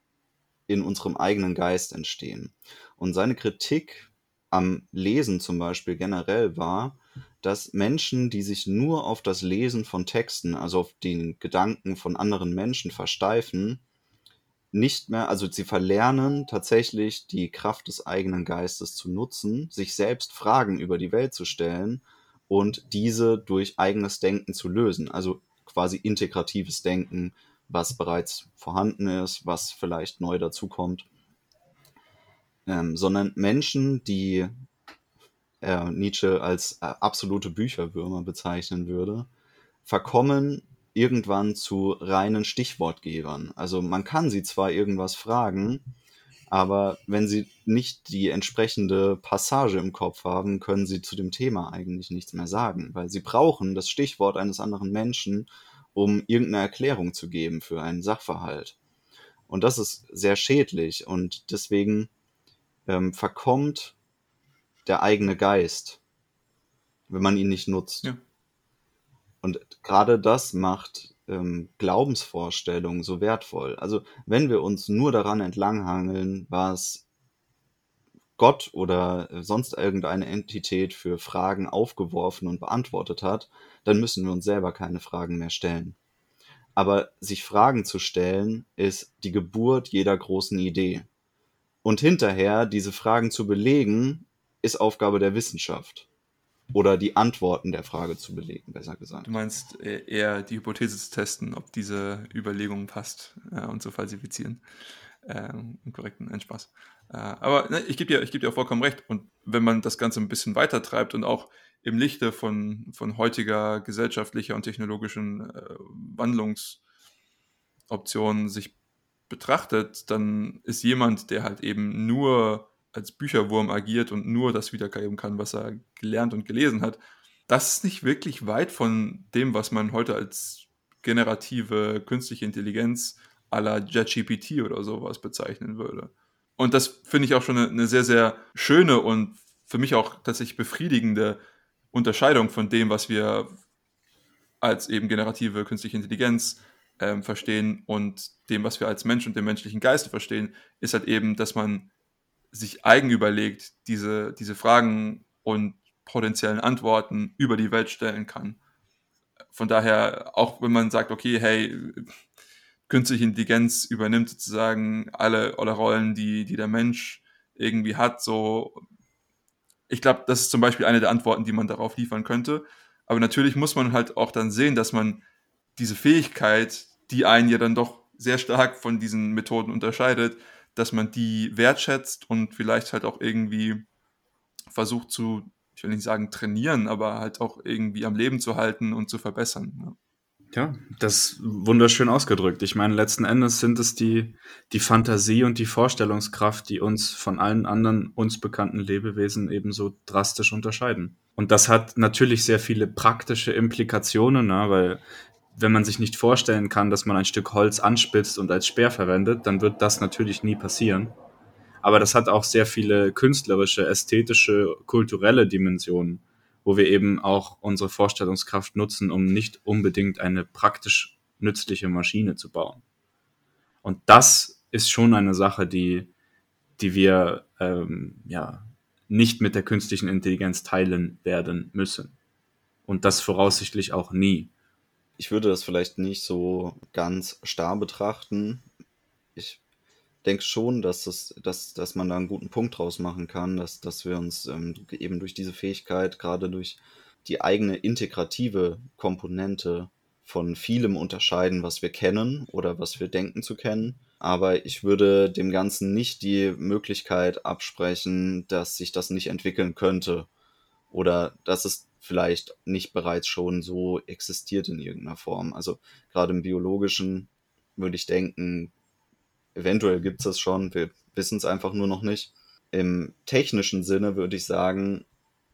in unserem eigenen Geist entstehen. Und seine Kritik am Lesen zum Beispiel generell war, dass Menschen, die sich nur auf das Lesen von Texten, also auf den Gedanken von anderen Menschen versteifen, nicht mehr, also sie verlernen tatsächlich die Kraft des eigenen Geistes zu nutzen, sich selbst Fragen über die Welt zu stellen und diese durch eigenes Denken zu lösen. Also quasi integratives Denken, was bereits vorhanden ist, was vielleicht neu dazukommt. Ähm, sondern Menschen, die äh, Nietzsche als äh, absolute Bücherwürmer bezeichnen würde, verkommen irgendwann zu reinen Stichwortgebern. Also man kann sie zwar irgendwas fragen, aber wenn sie nicht die entsprechende Passage im Kopf haben, können sie zu dem Thema eigentlich nichts mehr sagen, weil sie brauchen das Stichwort eines anderen Menschen, um irgendeine Erklärung zu geben für einen Sachverhalt. Und das ist sehr schädlich und deswegen ähm, verkommt der eigene Geist, wenn man ihn nicht nutzt. Ja. Und gerade das macht ähm, Glaubensvorstellungen so wertvoll. Also wenn wir uns nur daran entlanghangeln, was Gott oder sonst irgendeine Entität für Fragen aufgeworfen und beantwortet hat, dann müssen wir uns selber keine Fragen mehr stellen. Aber sich Fragen zu stellen, ist die Geburt jeder großen Idee. Und hinterher diese Fragen zu belegen, ist Aufgabe der Wissenschaft. Oder die Antworten der Frage zu belegen, besser gesagt.
Du meinst äh, eher die Hypothese zu testen, ob diese Überlegung passt äh, und zu falsifizieren. Ähm, korrekten Einspaß. Äh, aber ne, ich gebe dir, geb dir auch vollkommen recht. Und wenn man das Ganze ein bisschen weiter treibt und auch im Lichte von, von heutiger gesellschaftlicher und technologischen äh, Wandlungsoptionen sich betrachtet, dann ist jemand, der halt eben nur als Bücherwurm agiert und nur das wiedergeben kann, was er gelernt und gelesen hat, das ist nicht wirklich weit von dem, was man heute als generative künstliche Intelligenz à la JetGPT oder sowas bezeichnen würde. Und das finde ich auch schon eine, sehr, sehr schöne und für mich auch tatsächlich befriedigende Unterscheidung von dem, was wir als eben generative künstliche Intelligenz ähm, verstehen und dem, was wir als Mensch und dem menschlichen Geist verstehen, ist halt eben, dass man sich eigen überlegt, diese, diese Fragen und potenziellen Antworten über die Welt stellen kann. Von daher, auch wenn man sagt, okay, hey, künstliche Intelligenz übernimmt sozusagen alle, alle Rollen, die, die der Mensch irgendwie hat, so, ich glaube, das ist zum Beispiel eine der Antworten, die man darauf liefern könnte. Aber natürlich muss man halt auch dann sehen, dass man diese Fähigkeit, die einen ja dann doch sehr stark von diesen Methoden unterscheidet, dass man die wertschätzt und vielleicht halt auch irgendwie versucht zu, ich will nicht sagen trainieren, aber halt auch irgendwie am Leben zu halten und zu verbessern. Ja.
Ja, das wunderschön ausgedrückt. Ich meine, letzten Endes sind es die, die Fantasie und die Vorstellungskraft, die uns von allen anderen uns bekannten Lebewesen ebenso drastisch unterscheiden. Und das hat natürlich sehr viele praktische Implikationen, ne, weil wenn man sich nicht vorstellen kann, dass man ein Stück Holz anspitzt und als Speer verwendet, dann wird das natürlich nie passieren. Aber das hat auch sehr viele künstlerische, ästhetische, kulturelle Dimensionen, wo wir eben auch unsere Vorstellungskraft nutzen, um nicht unbedingt eine praktisch nützliche Maschine zu bauen. Und das ist schon eine Sache, die, die wir ähm, ja, nicht mit der künstlichen Intelligenz teilen werden müssen. Und das voraussichtlich auch nie
ich würde das vielleicht nicht so ganz starr betrachten. Ich denke schon, dass, das, dass, dass man da einen guten Punkt draus machen kann, dass, dass wir uns ähm, eben durch diese Fähigkeit, gerade durch die eigene integrative Komponente von vielem unterscheiden, was wir kennen oder was wir denken zu kennen. Aber ich würde dem Ganzen nicht die Möglichkeit absprechen, dass sich das nicht entwickeln könnte oder dass es vielleicht nicht bereits schon so existiert in irgendeiner Form. Also gerade im biologischen würde ich denken, eventuell gibt es das schon, wir wissen es einfach nur noch nicht. Im technischen Sinne würde ich sagen,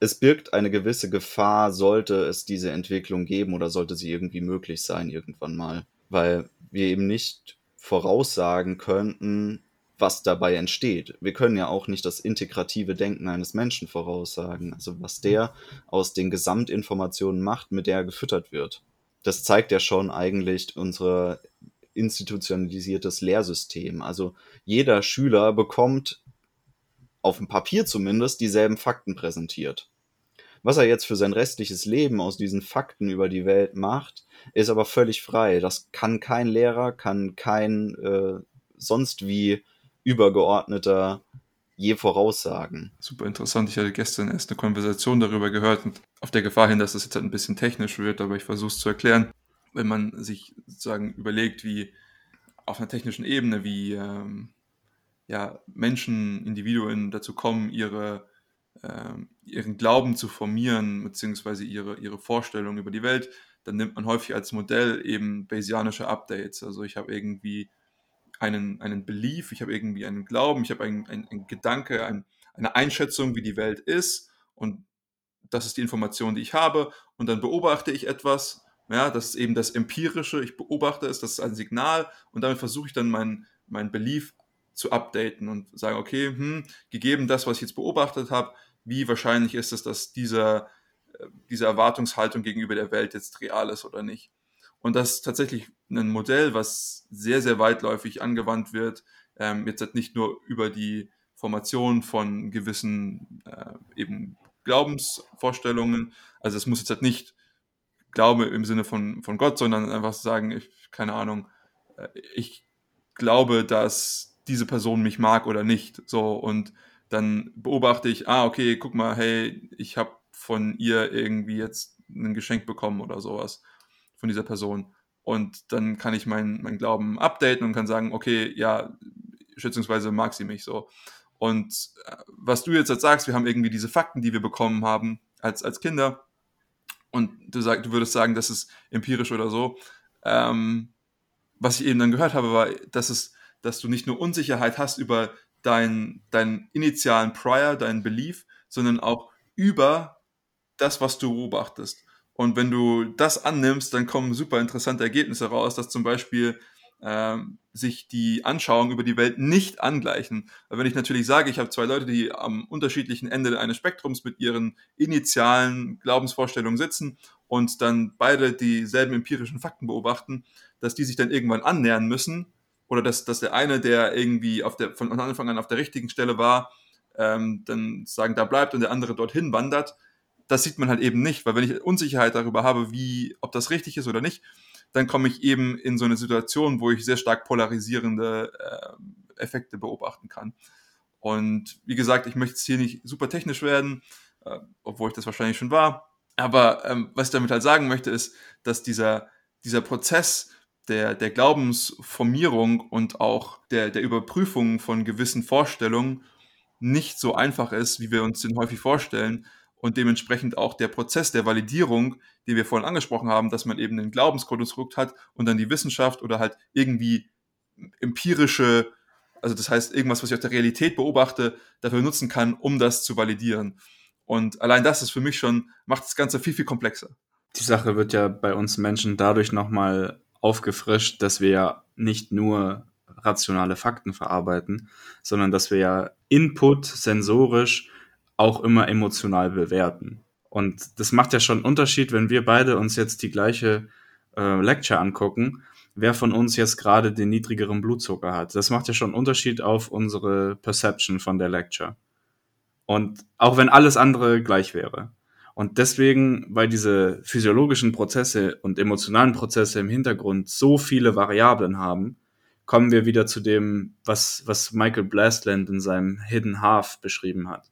es birgt eine gewisse Gefahr, sollte es diese Entwicklung geben oder sollte sie irgendwie möglich sein irgendwann mal, weil wir eben nicht voraussagen könnten, was dabei entsteht. Wir können ja auch nicht das integrative Denken eines Menschen voraussagen, also was der aus den Gesamtinformationen macht, mit der er gefüttert wird. Das zeigt ja schon eigentlich unsere institutionalisiertes Lehrsystem. Also jeder Schüler bekommt auf dem Papier zumindest dieselben Fakten präsentiert. Was er jetzt für sein restliches Leben aus diesen Fakten über die Welt macht, ist aber völlig frei. Das kann kein Lehrer, kann kein äh, sonst wie übergeordneter je voraussagen.
Super interessant. Ich hatte gestern erst eine Konversation darüber gehört und auf der Gefahr hin, dass das jetzt halt ein bisschen technisch wird, aber ich versuche es zu erklären. Wenn man sich sozusagen überlegt, wie auf einer technischen Ebene, wie ähm, ja, Menschen, Individuen dazu kommen, ihre, ähm, ihren Glauben zu formieren, beziehungsweise ihre, ihre Vorstellung über die Welt, dann nimmt man häufig als Modell eben Bayesianische Updates. Also ich habe irgendwie einen, einen Belief, ich habe irgendwie einen Glauben, ich habe einen, einen, einen Gedanke, ein, eine Einschätzung, wie die Welt ist und das ist die Information, die ich habe und dann beobachte ich etwas, ja, das ist eben das Empirische, ich beobachte es, das ist ein Signal und damit versuche ich dann mein, mein Belief zu updaten und sagen, okay, hm, gegeben das, was ich jetzt beobachtet habe, wie wahrscheinlich ist es, dass dieser, äh, diese Erwartungshaltung gegenüber der Welt jetzt real ist oder nicht. Und das ist tatsächlich ein Modell, was sehr, sehr weitläufig angewandt wird. Ähm, jetzt halt nicht nur über die Formation von gewissen äh, eben Glaubensvorstellungen. Also es muss jetzt halt nicht Glaube im Sinne von, von Gott, sondern einfach sagen, ich, keine Ahnung, äh, ich glaube, dass diese Person mich mag oder nicht. So, und dann beobachte ich, ah, okay, guck mal, hey, ich habe von ihr irgendwie jetzt ein Geschenk bekommen oder sowas von dieser Person. Und dann kann ich meinen mein Glauben updaten und kann sagen, okay, ja, schätzungsweise mag sie mich so. Und äh, was du jetzt, jetzt sagst, wir haben irgendwie diese Fakten, die wir bekommen haben als, als Kinder. Und du, sag, du würdest sagen, das ist empirisch oder so. Ähm, was ich eben dann gehört habe, war, dass, es, dass du nicht nur Unsicherheit hast über deinen dein initialen Prior, deinen Belief, sondern auch über das, was du beobachtest. Und wenn du das annimmst, dann kommen super interessante Ergebnisse raus, dass zum Beispiel ähm, sich die Anschauungen über die Welt nicht angleichen. Weil wenn ich natürlich sage, ich habe zwei Leute, die am unterschiedlichen Ende eines Spektrums mit ihren initialen Glaubensvorstellungen sitzen und dann beide dieselben empirischen Fakten beobachten, dass die sich dann irgendwann annähern müssen oder dass, dass der eine, der irgendwie auf der, von Anfang an auf der richtigen Stelle war, ähm, dann sagen, da bleibt und der andere dorthin wandert, das sieht man halt eben nicht, weil wenn ich Unsicherheit darüber habe, wie, ob das richtig ist oder nicht, dann komme ich eben in so eine Situation, wo ich sehr stark polarisierende äh, Effekte beobachten kann. Und wie gesagt, ich möchte jetzt hier nicht super technisch werden, äh, obwohl ich das wahrscheinlich schon war. Aber ähm, was ich damit halt sagen möchte, ist, dass dieser, dieser Prozess der, der Glaubensformierung und auch der, der Überprüfung von gewissen Vorstellungen nicht so einfach ist, wie wir uns den häufig vorstellen, und dementsprechend auch der Prozess der Validierung, den wir vorhin angesprochen haben, dass man eben ein Glaubenskonstrukt hat und dann die Wissenschaft oder halt irgendwie empirische, also das heißt irgendwas, was ich aus der Realität beobachte, dafür nutzen kann, um das zu validieren. Und allein das ist für mich schon, macht das Ganze viel, viel komplexer.
Die Sache wird ja bei uns Menschen dadurch nochmal aufgefrischt, dass wir ja nicht nur rationale Fakten verarbeiten, sondern dass wir ja Input sensorisch auch immer emotional bewerten. Und das macht ja schon einen Unterschied, wenn wir beide uns jetzt die gleiche äh, Lecture angucken, wer von uns jetzt gerade den niedrigeren Blutzucker hat. Das macht ja schon einen Unterschied auf unsere Perception von der Lecture. Und auch wenn alles andere gleich wäre. Und deswegen, weil diese physiologischen Prozesse und emotionalen Prozesse im Hintergrund so viele Variablen haben, kommen wir wieder zu dem, was, was Michael Blastland in seinem Hidden Half beschrieben hat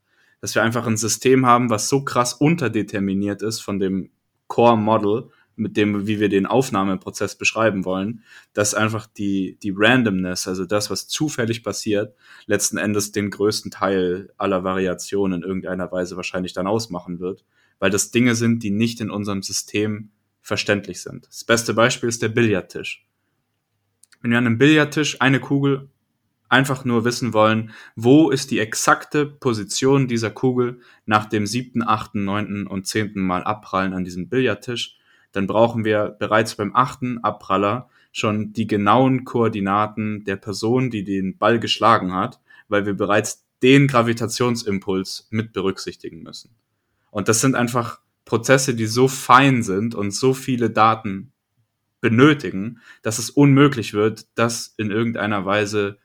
dass wir einfach ein System haben, was so krass unterdeterminiert ist von dem Core Model, mit dem, wie wir den Aufnahmeprozess beschreiben wollen, dass einfach die, die Randomness, also das, was zufällig passiert, letzten Endes den größten Teil aller Variationen in irgendeiner Weise wahrscheinlich dann ausmachen wird, weil das Dinge sind, die nicht in unserem System verständlich sind. Das beste Beispiel ist der Billardtisch. Wenn wir an einem Billardtisch eine Kugel einfach nur wissen wollen, wo ist die exakte Position dieser Kugel nach dem siebten, achten, neunten und zehnten Mal abprallen an diesem Billardtisch, dann brauchen wir bereits beim achten Abpraller schon die genauen Koordinaten der Person, die den Ball geschlagen hat, weil wir bereits den Gravitationsimpuls mit berücksichtigen müssen. Und das sind einfach Prozesse, die so fein sind und so viele Daten benötigen, dass es unmöglich wird, das in irgendeiner Weise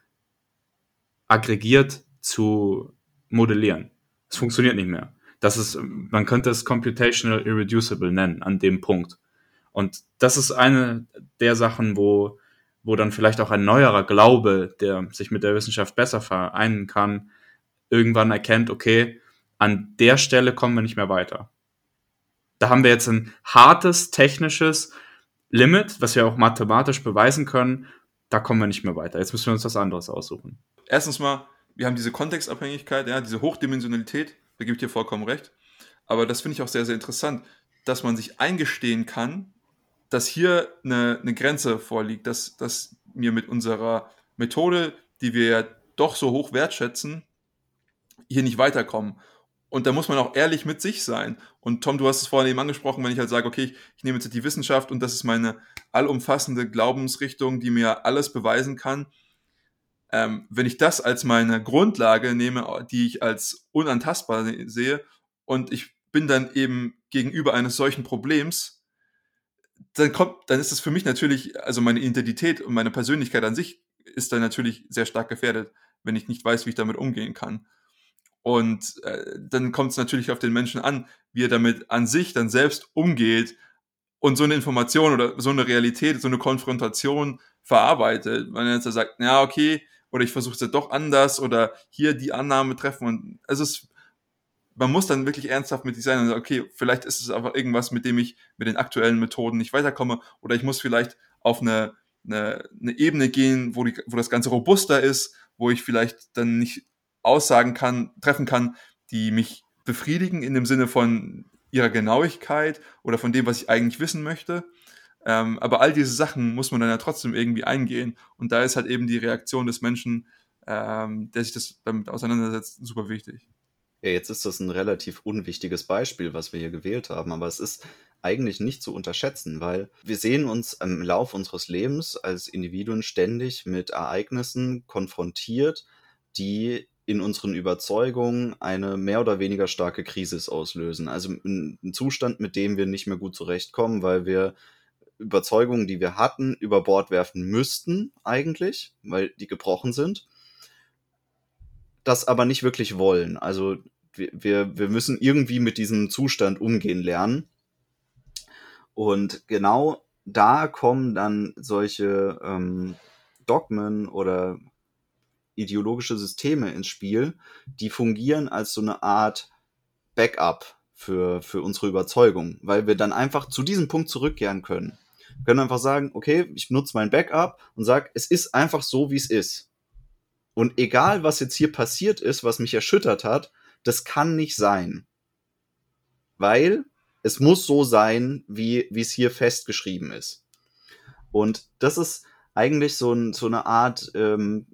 aggregiert zu modellieren. Es funktioniert nicht mehr. Das ist, man könnte es computational irreducible nennen an dem Punkt. Und das ist eine der Sachen, wo, wo dann vielleicht auch ein neuerer Glaube, der sich mit der Wissenschaft besser vereinen kann, irgendwann erkennt, okay, an der Stelle kommen wir nicht mehr weiter. Da haben wir jetzt ein hartes technisches Limit, was wir auch mathematisch beweisen können. Da kommen wir nicht mehr weiter. Jetzt müssen wir uns was anderes aussuchen.
Erstens mal, wir haben diese Kontextabhängigkeit, ja, diese Hochdimensionalität, da gebe ich dir vollkommen recht. Aber das finde ich auch sehr, sehr interessant, dass man sich eingestehen kann, dass hier eine, eine Grenze vorliegt, dass, dass wir mit unserer Methode, die wir ja doch so hoch wertschätzen, hier nicht weiterkommen. Und da muss man auch ehrlich mit sich sein. Und Tom, du hast es vorhin eben angesprochen, wenn ich halt sage, okay, ich, ich nehme jetzt die Wissenschaft und das ist meine allumfassende Glaubensrichtung, die mir alles beweisen kann. Ähm, wenn ich das als meine Grundlage nehme, die ich als unantastbar sehe und ich bin dann eben gegenüber eines solchen Problems, dann kommt, dann ist es für mich natürlich, also meine Identität und meine Persönlichkeit an sich ist dann natürlich sehr stark gefährdet, wenn ich nicht weiß, wie ich damit umgehen kann. Und äh, dann kommt es natürlich auf den Menschen an, wie er damit an sich dann selbst umgeht und so eine Information oder so eine Realität, so eine Konfrontation verarbeitet. Wenn er jetzt sagt, ja, okay, oder ich versuche es ja doch anders oder hier die Annahme treffen und es ist, man muss dann wirklich ernsthaft mit sein und sagen, okay, vielleicht ist es einfach irgendwas, mit dem ich mit den aktuellen Methoden nicht weiterkomme oder ich muss vielleicht auf eine, eine, eine Ebene gehen, wo, die, wo das Ganze robuster ist, wo ich vielleicht dann nicht Aussagen kann, treffen kann, die mich befriedigen in dem Sinne von ihrer Genauigkeit oder von dem, was ich eigentlich wissen möchte. Ähm, aber all diese Sachen muss man dann ja trotzdem irgendwie eingehen. Und da ist halt eben die Reaktion des Menschen, ähm, der sich das damit auseinandersetzt, super wichtig.
Ja, jetzt ist das ein relativ unwichtiges Beispiel, was wir hier gewählt haben, aber es ist eigentlich nicht zu unterschätzen, weil wir sehen uns im Lauf unseres Lebens als Individuen ständig mit Ereignissen konfrontiert, die in unseren Überzeugungen eine mehr oder weniger starke Krise auslösen. Also ein Zustand, mit dem wir nicht mehr gut zurechtkommen, weil wir Überzeugungen, die wir hatten, über Bord werfen müssten eigentlich, weil die gebrochen sind, das aber nicht wirklich wollen. Also wir, wir, wir müssen irgendwie mit diesem Zustand umgehen lernen. Und genau da kommen dann solche ähm, Dogmen oder ideologische Systeme ins Spiel, die fungieren als so eine Art Backup für, für unsere Überzeugung, weil wir dann einfach zu diesem Punkt zurückkehren können. Können einfach sagen, okay, ich nutze mein Backup und sage, es ist einfach so, wie es ist. Und egal, was jetzt hier passiert ist, was mich erschüttert hat, das kann nicht sein. Weil es muss so sein, wie, wie es hier festgeschrieben ist. Und das ist eigentlich so, ein, so eine Art ähm,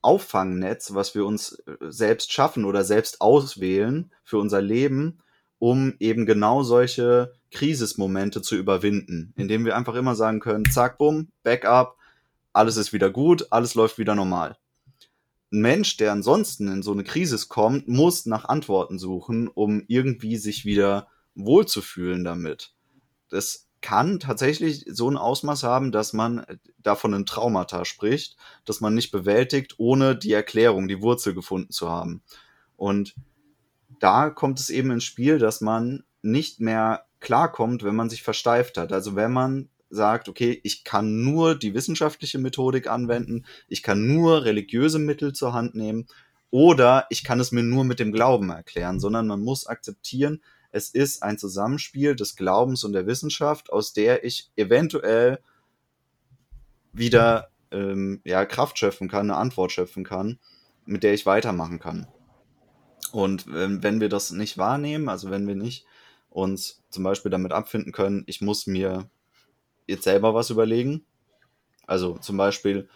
Auffangnetz, was wir uns äh, selbst schaffen oder selbst auswählen für unser Leben, um eben genau solche Krisismomente zu überwinden, indem wir einfach immer sagen können, zack, bumm, Backup, alles ist wieder gut, alles läuft wieder normal. Ein Mensch, der ansonsten in so eine Krise kommt, muss nach Antworten suchen, um irgendwie sich wieder wohlzufühlen damit. Das kann tatsächlich so ein Ausmaß haben, dass man davon ein Traumata spricht, dass man nicht bewältigt, ohne die Erklärung, die Wurzel gefunden zu haben. Und da kommt es eben ins Spiel, dass man nicht mehr klarkommt, wenn man sich versteift hat. Also wenn man sagt, okay, ich kann nur die wissenschaftliche Methodik anwenden, ich kann nur religiöse Mittel zur Hand nehmen oder ich kann es mir nur mit dem Glauben erklären, sondern man muss akzeptieren, es ist ein Zusammenspiel des Glaubens und der Wissenschaft, aus der ich eventuell wieder ähm, ja, Kraft schöpfen kann, eine Antwort schöpfen kann, mit der ich weitermachen kann. Und wenn, wenn wir das nicht wahrnehmen, also wenn wir nicht uns zum Beispiel damit abfinden können, ich muss mir jetzt selber was überlegen. Also zum Beispiel,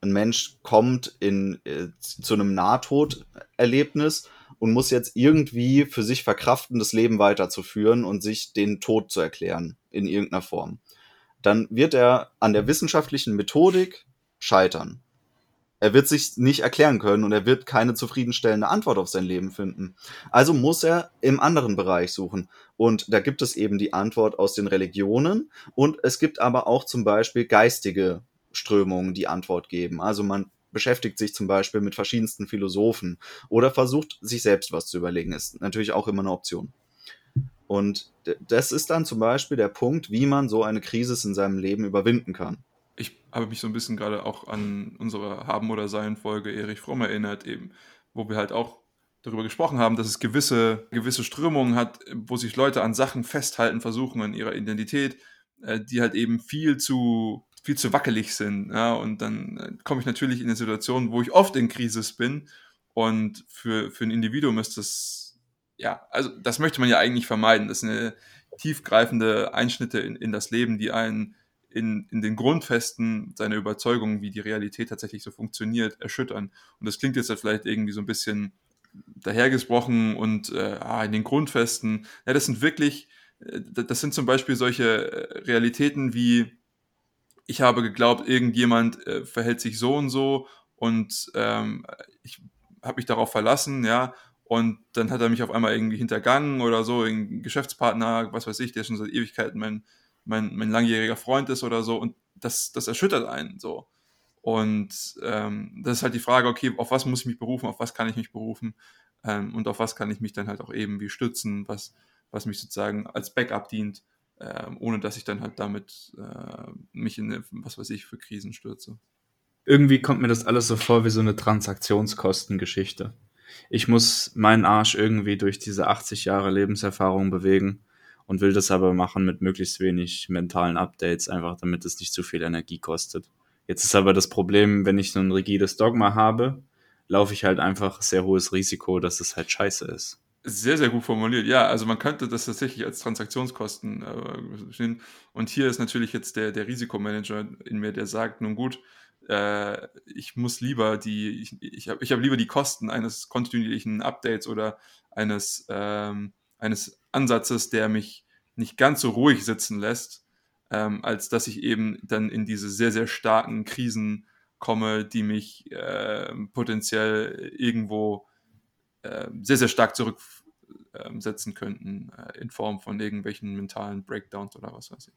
ein Mensch kommt in, äh, zu einem Nahtoderlebnis und muss jetzt irgendwie für sich verkraften, das Leben weiterzuführen und sich den Tod zu erklären in irgendeiner Form. Dann wird er an der wissenschaftlichen Methodik scheitern. Er wird sich nicht erklären können und er wird keine zufriedenstellende Antwort auf sein Leben finden. Also muss er im anderen Bereich suchen. Und da gibt es eben die Antwort aus den Religionen und es gibt aber auch zum Beispiel geistige Strömungen, die Antwort geben. Also man beschäftigt sich zum Beispiel mit verschiedensten Philosophen oder versucht, sich selbst was zu überlegen. Ist natürlich auch immer eine Option. Und das ist dann zum Beispiel der Punkt, wie man so eine Krise in seinem Leben überwinden kann.
Ich habe mich so ein bisschen gerade auch an unsere Haben oder Sein Folge Erich Fromm erinnert, eben, wo wir halt auch darüber gesprochen haben, dass es gewisse, gewisse Strömungen hat, wo sich Leute an Sachen festhalten versuchen, an ihrer Identität, äh, die halt eben viel zu, viel zu wackelig sind. Ja? Und dann äh, komme ich natürlich in eine Situation, wo ich oft in Krise bin. Und für, für ein Individuum ist das, ja, also das möchte man ja eigentlich vermeiden. Das sind tiefgreifende Einschnitte in, in das Leben, die einen in, in den Grundfesten seiner Überzeugung, wie die Realität tatsächlich so funktioniert, erschüttern. Und das klingt jetzt halt vielleicht irgendwie so ein bisschen dahergesprochen und äh, ah, in den Grundfesten. Ja, das sind wirklich, äh, das sind zum Beispiel solche äh, Realitäten wie, ich habe geglaubt, irgendjemand äh, verhält sich so und so und ähm, ich habe mich darauf verlassen, ja, und dann hat er mich auf einmal irgendwie hintergangen oder so, ein Geschäftspartner, was weiß ich, der schon seit Ewigkeiten mein, mein, mein langjähriger Freund ist oder so und das, das erschüttert einen so. Und ähm, das ist halt die Frage, okay, auf was muss ich mich berufen, auf was kann ich mich berufen ähm, und auf was kann ich mich dann halt auch eben wie stützen, was, was mich sozusagen als Backup dient, äh, ohne dass ich dann halt damit äh, mich in, was weiß ich, für Krisen stürze.
Irgendwie kommt mir das alles so vor wie so eine Transaktionskostengeschichte. Ich muss meinen Arsch irgendwie durch diese 80 Jahre Lebenserfahrung bewegen und will das aber machen mit möglichst wenig mentalen Updates, einfach damit es nicht zu viel Energie kostet. Jetzt ist aber das Problem, wenn ich so ein rigides Dogma habe, laufe ich halt einfach sehr hohes Risiko, dass es halt scheiße ist.
Sehr, sehr gut formuliert. Ja, also man könnte das tatsächlich als Transaktionskosten äh, sehen. Und hier ist natürlich jetzt der, der Risikomanager in mir, der sagt, nun gut, äh, ich muss lieber die, ich, ich habe ich hab lieber die Kosten eines kontinuierlichen Updates oder eines, ähm, eines Ansatzes, der mich nicht ganz so ruhig sitzen lässt, ähm, als dass ich eben dann in diese sehr, sehr starken Krisen komme, die mich äh, potenziell irgendwo äh, sehr, sehr stark zurücksetzen äh, könnten, in Form von irgendwelchen mentalen Breakdowns oder was weiß ich.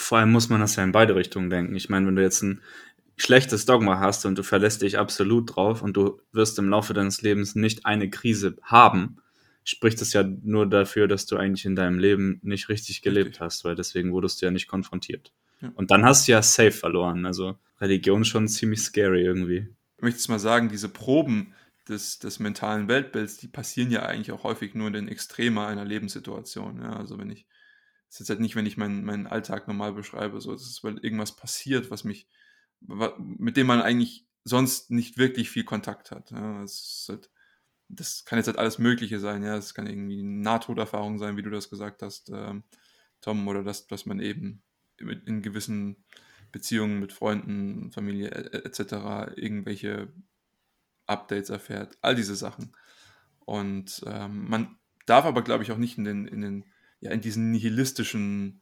Vor allem muss man das ja in beide Richtungen denken. Ich meine, wenn du jetzt ein schlechtes Dogma hast und du verlässt dich absolut drauf und du wirst im Laufe deines Lebens nicht eine Krise haben, spricht es ja nur dafür, dass du eigentlich in deinem Leben nicht richtig gelebt richtig. hast, weil deswegen wurdest du ja nicht konfrontiert. Ja. Und dann hast du ja safe verloren. Also Religion schon ziemlich scary irgendwie.
Ich möchte es mal sagen, diese Proben des, des mentalen Weltbilds, die passieren ja eigentlich auch häufig nur in den Extremen einer Lebenssituation. Ja, also wenn ich, es ist jetzt halt nicht, wenn ich meinen, meinen Alltag normal beschreibe, so, es ist, weil irgendwas passiert, was mich, mit dem man eigentlich sonst nicht wirklich viel Kontakt hat. Ja, es ist halt, das kann jetzt halt alles Mögliche sein, ja. Es kann irgendwie eine Nahtoderfahrung sein, wie du das gesagt hast, ähm, Tom, oder das, dass man eben in gewissen Beziehungen mit Freunden, Familie etc. irgendwelche Updates erfährt, all diese Sachen. Und ähm, man darf aber, glaube ich, auch nicht in den, in den, ja, in diesen nihilistischen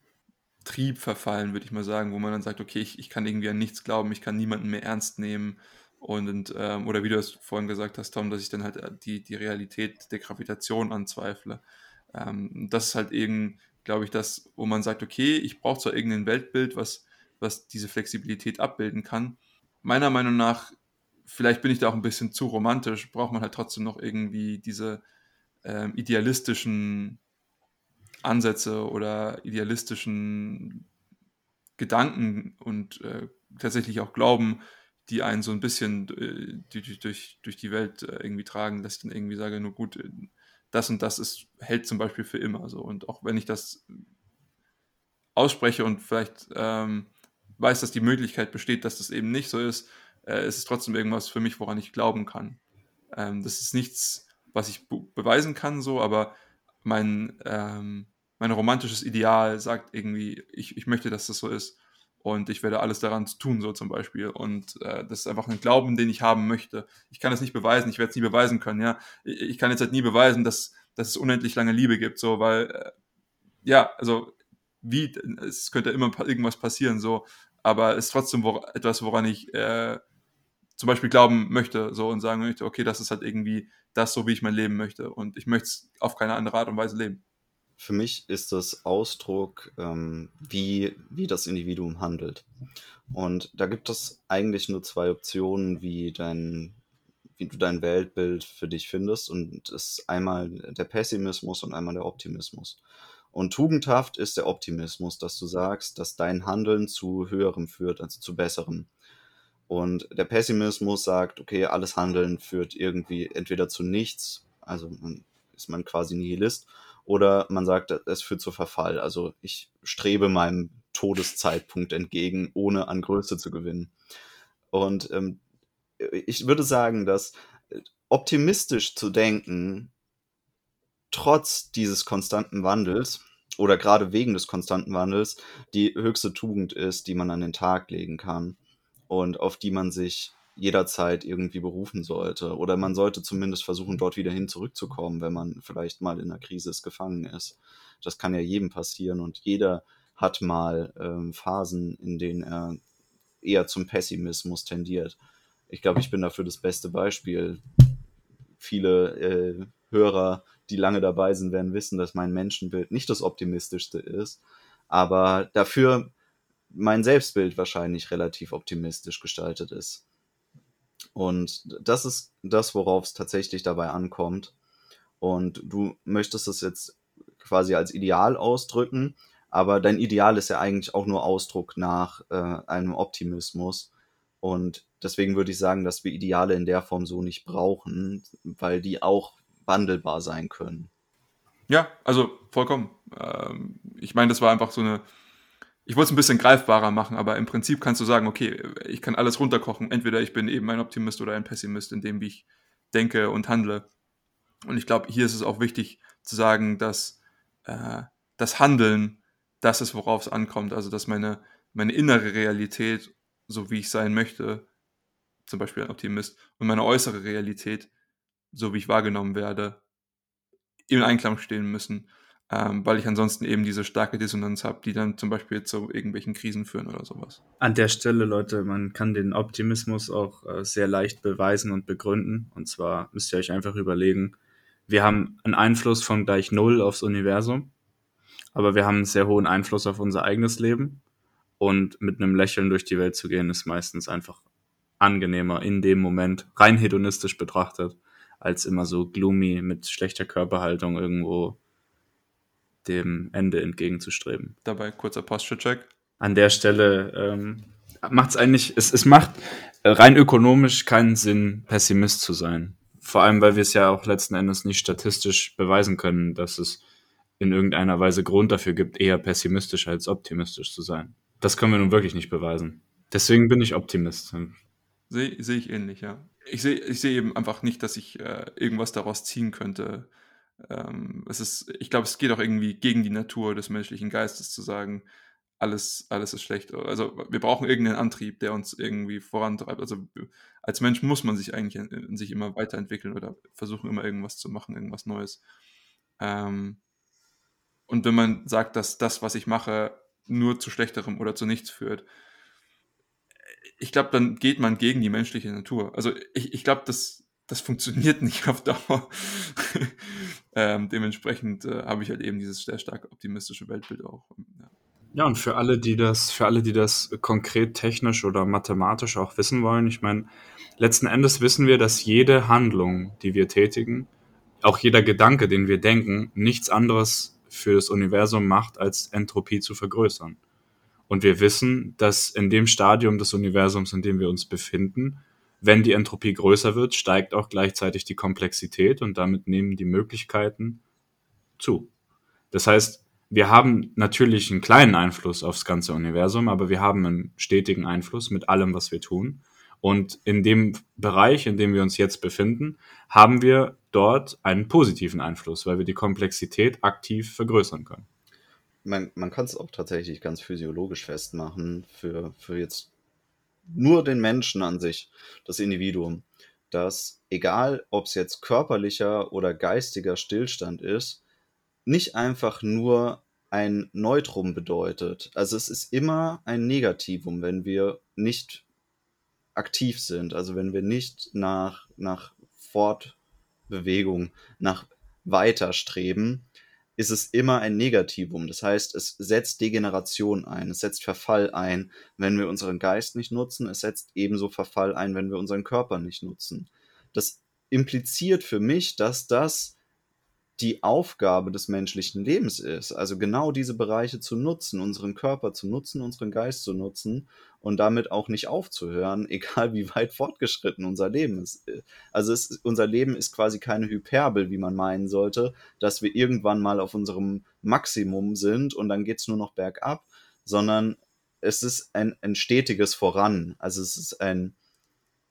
Trieb verfallen, würde ich mal sagen, wo man dann sagt, okay, ich, ich kann irgendwie an nichts glauben, ich kann niemanden mehr ernst nehmen, und, ähm, oder wie du es vorhin gesagt hast, Tom, dass ich dann halt äh, die, die Realität der Gravitation anzweifle. Ähm, das ist halt eben, glaube ich, das, wo man sagt, okay, ich brauche zwar irgendein Weltbild, was, was diese Flexibilität abbilden kann. Meiner Meinung nach, vielleicht bin ich da auch ein bisschen zu romantisch, braucht man halt trotzdem noch irgendwie diese ähm, idealistischen Ansätze oder idealistischen Gedanken und äh, tatsächlich auch Glauben, die einen so ein bisschen äh, durch, durch, durch die Welt äh, irgendwie tragen, dass ich dann irgendwie sage, nur gut, äh, das und das ist, hält zum Beispiel für immer so. Und auch wenn ich das ausspreche und vielleicht ähm, weiß, dass die Möglichkeit besteht, dass das eben nicht so ist, äh, ist es trotzdem irgendwas für mich, woran ich glauben kann. Ähm, das ist nichts, was ich beweisen kann, so, aber mein, ähm, mein romantisches Ideal sagt irgendwie, ich, ich möchte, dass das so ist und ich werde alles daran tun, so zum Beispiel. Und äh, das ist einfach ein Glauben, den ich haben möchte. Ich kann es nicht beweisen, ich werde es nie beweisen können, ja. Ich, ich, kann jetzt halt nie beweisen, dass, dass es unendlich lange Liebe gibt, so, weil, äh, ja, also, wie, es könnte immer irgendwas passieren, so, aber es ist trotzdem wo, etwas, woran ich äh, zum Beispiel glauben möchte, so, und sagen möchte, okay, das ist halt irgendwie das, so wie ich mein Leben möchte. Und ich möchte es auf keine andere Art und Weise leben.
Für mich ist das Ausdruck, ähm, wie, wie das Individuum handelt. Und da gibt es eigentlich nur zwei Optionen, wie dein, wie du dein Weltbild für dich findest. Und das ist einmal der Pessimismus und einmal der Optimismus. Und tugendhaft ist der Optimismus, dass du sagst, dass dein Handeln zu höherem führt, also zu besserem. Und der Pessimismus sagt, okay, alles Handeln führt irgendwie entweder zu nichts, also ist man quasi Nihilist, oder man sagt, es führt zu Verfall. Also ich strebe meinem Todeszeitpunkt entgegen, ohne an Größe zu gewinnen. Und ähm, ich würde sagen, dass optimistisch zu denken, trotz dieses konstanten Wandels oder gerade wegen des konstanten Wandels, die höchste Tugend ist, die man an den Tag legen kann und auf die man sich jederzeit irgendwie berufen sollte. Oder man sollte zumindest versuchen, dort wieder hin zurückzukommen, wenn man vielleicht mal in einer Krise gefangen ist. Das kann ja jedem passieren und jeder hat mal ähm, Phasen, in denen er eher zum Pessimismus tendiert. Ich glaube, ich bin dafür das beste Beispiel. Viele äh, Hörer, die lange dabei sind, werden wissen, dass mein Menschenbild nicht das optimistischste ist, aber dafür mein Selbstbild wahrscheinlich relativ optimistisch gestaltet ist. Und das ist das, worauf es tatsächlich dabei ankommt. Und du möchtest es jetzt quasi als Ideal ausdrücken, aber dein Ideal ist ja eigentlich auch nur Ausdruck nach äh, einem Optimismus. Und deswegen würde ich sagen, dass wir Ideale in der Form so nicht brauchen, weil die auch wandelbar sein können.
Ja, also vollkommen. Ähm, ich meine, das war einfach so eine ich wollte es ein bisschen greifbarer machen, aber im Prinzip kannst du sagen, okay, ich kann alles runterkochen. Entweder ich bin eben ein Optimist oder ein Pessimist in dem, wie ich denke und handle. Und ich glaube, hier ist es auch wichtig zu sagen, dass äh, das Handeln das ist, worauf es ankommt. Also, dass meine, meine innere Realität, so wie ich sein möchte, zum Beispiel ein Optimist, und meine äußere Realität, so wie ich wahrgenommen werde, im Einklang stehen müssen ähm, weil ich ansonsten eben diese starke Dissonanz habe, die dann zum Beispiel zu irgendwelchen Krisen führen oder sowas.
An der Stelle, Leute, man kann den Optimismus auch äh, sehr leicht beweisen und begründen. Und zwar müsst ihr euch einfach überlegen, wir haben einen Einfluss von gleich null aufs Universum, aber wir haben einen sehr hohen Einfluss auf unser eigenes Leben. Und mit einem Lächeln durch die Welt zu gehen, ist meistens einfach angenehmer in dem Moment, rein hedonistisch betrachtet, als immer so gloomy mit schlechter Körperhaltung irgendwo dem Ende entgegenzustreben.
Dabei kurzer Posture-Check.
An der Stelle ähm, macht es eigentlich, es, es macht rein ökonomisch keinen Sinn, Pessimist zu sein. Vor allem, weil wir es ja auch letzten Endes nicht statistisch beweisen können, dass es in irgendeiner Weise Grund dafür gibt, eher pessimistisch als optimistisch zu sein. Das können wir nun wirklich nicht beweisen. Deswegen bin ich Optimist.
Sehe seh ich ähnlich, ja. Ich sehe ich seh eben einfach nicht, dass ich äh, irgendwas daraus ziehen könnte, ähm, es ist, ich glaube, es geht auch irgendwie gegen die Natur des menschlichen Geistes zu sagen, alles, alles ist schlecht. Also wir brauchen irgendeinen Antrieb, der uns irgendwie vorantreibt. Also als Mensch muss man sich eigentlich in, sich immer weiterentwickeln oder versuchen immer irgendwas zu machen, irgendwas Neues. Ähm, und wenn man sagt, dass das, was ich mache, nur zu schlechterem oder zu nichts führt, ich glaube, dann geht man gegen die menschliche Natur. Also ich, ich glaube, das, das funktioniert nicht auf Dauer. [laughs] ähm, dementsprechend äh, habe ich halt eben dieses sehr stark optimistische Weltbild auch.
Ja. ja, und für alle, die das, für alle, die das konkret technisch oder mathematisch auch wissen wollen, ich meine, letzten Endes wissen wir, dass jede Handlung, die wir tätigen, auch jeder Gedanke, den wir denken, nichts anderes für das Universum macht, als Entropie zu vergrößern. Und wir wissen, dass in dem Stadium des Universums, in dem wir uns befinden, wenn die Entropie größer wird, steigt auch gleichzeitig die Komplexität und damit nehmen die Möglichkeiten zu. Das heißt, wir haben natürlich einen kleinen Einfluss aufs ganze Universum, aber wir haben einen stetigen Einfluss mit allem, was wir tun. Und in dem Bereich, in dem wir uns jetzt befinden, haben wir dort einen positiven Einfluss, weil wir die Komplexität aktiv vergrößern können.
Man, man kann es auch tatsächlich ganz physiologisch festmachen für, für jetzt nur den Menschen an sich, das Individuum, dass egal, ob es jetzt körperlicher oder geistiger Stillstand ist, nicht einfach nur ein Neutrum bedeutet. Also es ist immer ein Negativum, wenn wir nicht aktiv sind, also wenn wir nicht nach, nach Fortbewegung, nach weiter streben, ist es immer ein Negativum. Das heißt, es setzt Degeneration ein, es setzt Verfall ein, wenn wir unseren Geist nicht nutzen, es setzt ebenso Verfall ein, wenn wir unseren Körper nicht nutzen. Das impliziert für mich, dass das die Aufgabe des menschlichen Lebens ist. Also genau diese Bereiche zu nutzen, unseren Körper zu nutzen, unseren Geist zu nutzen und damit auch nicht aufzuhören, [laughs] egal wie weit fortgeschritten unser Leben ist. Also es, unser Leben ist quasi keine Hyperbel, wie man meinen sollte, dass wir irgendwann mal auf unserem Maximum sind und dann geht es nur noch bergab, sondern es ist ein, ein stetiges Voran. Also es ist ein,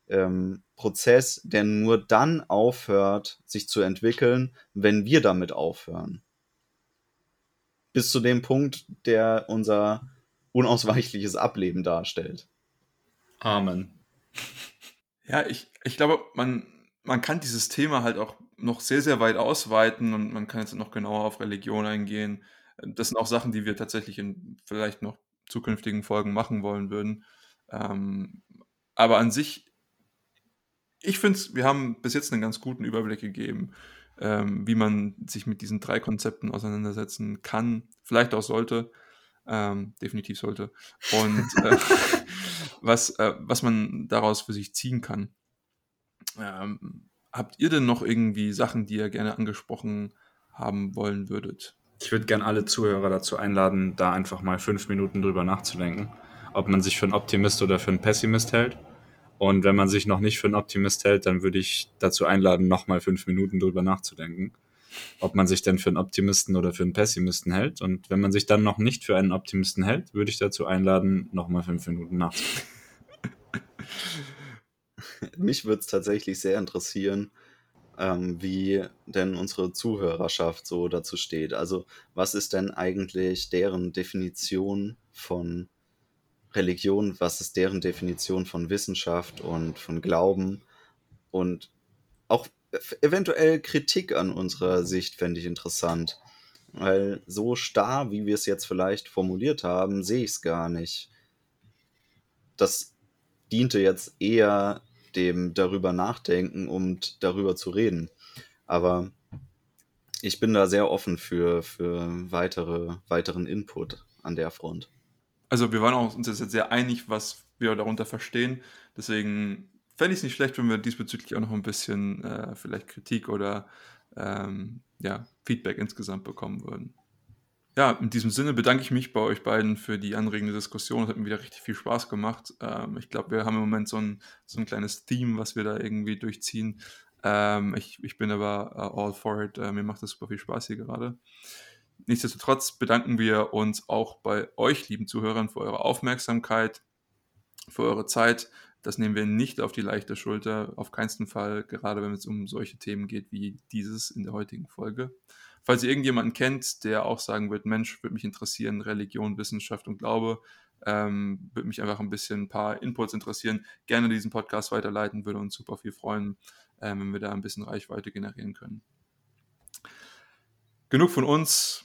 ähm, Prozess, der nur dann aufhört, sich zu entwickeln, wenn wir damit aufhören. Bis zu dem Punkt, der unser unausweichliches Ableben darstellt.
Amen.
Ja, ich, ich glaube, man, man kann dieses Thema halt auch noch sehr, sehr weit ausweiten und man kann jetzt noch genauer auf Religion eingehen. Das sind auch Sachen, die wir tatsächlich in vielleicht noch zukünftigen Folgen machen wollen würden. Ähm, aber an sich ich finde, wir haben bis jetzt einen ganz guten Überblick gegeben, ähm, wie man sich mit diesen drei Konzepten auseinandersetzen kann, vielleicht auch sollte, ähm, definitiv sollte, und äh, [laughs] was, äh, was man daraus für sich ziehen kann. Ähm, habt ihr denn noch irgendwie Sachen, die ihr gerne angesprochen haben wollen würdet?
Ich würde gerne alle Zuhörer dazu einladen, da einfach mal fünf Minuten drüber nachzudenken, ob man sich für einen Optimist oder für einen Pessimist hält und wenn man sich noch nicht für einen Optimist hält, dann würde ich dazu einladen, nochmal fünf Minuten drüber nachzudenken, ob man sich denn für einen Optimisten oder für einen Pessimisten hält. Und wenn man sich dann noch nicht für einen Optimisten hält, würde ich dazu einladen, nochmal fünf Minuten nachzudenken.
Mich würde es tatsächlich sehr interessieren, ähm, wie denn unsere Zuhörerschaft so dazu steht. Also was ist denn eigentlich deren Definition von Religion, was ist deren Definition von Wissenschaft und von Glauben und auch eventuell Kritik an unserer Sicht fände ich interessant. Weil so starr, wie wir es jetzt vielleicht formuliert haben, sehe ich es gar nicht. Das diente jetzt eher dem darüber nachdenken und darüber zu reden. Aber ich bin da sehr offen für, für weitere, weiteren Input an der Front
also wir waren auch uns jetzt sehr einig, was wir darunter verstehen. Deswegen fände ich es nicht schlecht, wenn wir diesbezüglich auch noch ein bisschen äh, vielleicht Kritik oder ähm, ja, Feedback insgesamt bekommen würden. Ja, in diesem Sinne bedanke ich mich bei euch beiden für die anregende Diskussion. Es hat mir wieder richtig viel Spaß gemacht. Ähm, ich glaube, wir haben im Moment so ein, so ein kleines Theme, was wir da irgendwie durchziehen. Ähm, ich, ich bin aber uh, all for it. Uh, mir macht das super viel Spaß hier gerade. Nichtsdestotrotz bedanken wir uns auch bei euch, lieben Zuhörern, für eure Aufmerksamkeit, für eure Zeit. Das nehmen wir nicht auf die leichte Schulter, auf keinen Fall, gerade wenn es um solche Themen geht wie dieses in der heutigen Folge. Falls ihr irgendjemanden kennt, der auch sagen wird, Mensch, würde mich interessieren, Religion, Wissenschaft und Glaube, ähm, würde mich einfach ein bisschen ein paar Inputs interessieren, gerne diesen Podcast weiterleiten, würde uns super viel freuen, ähm, wenn wir da ein bisschen Reichweite generieren können. Genug von uns.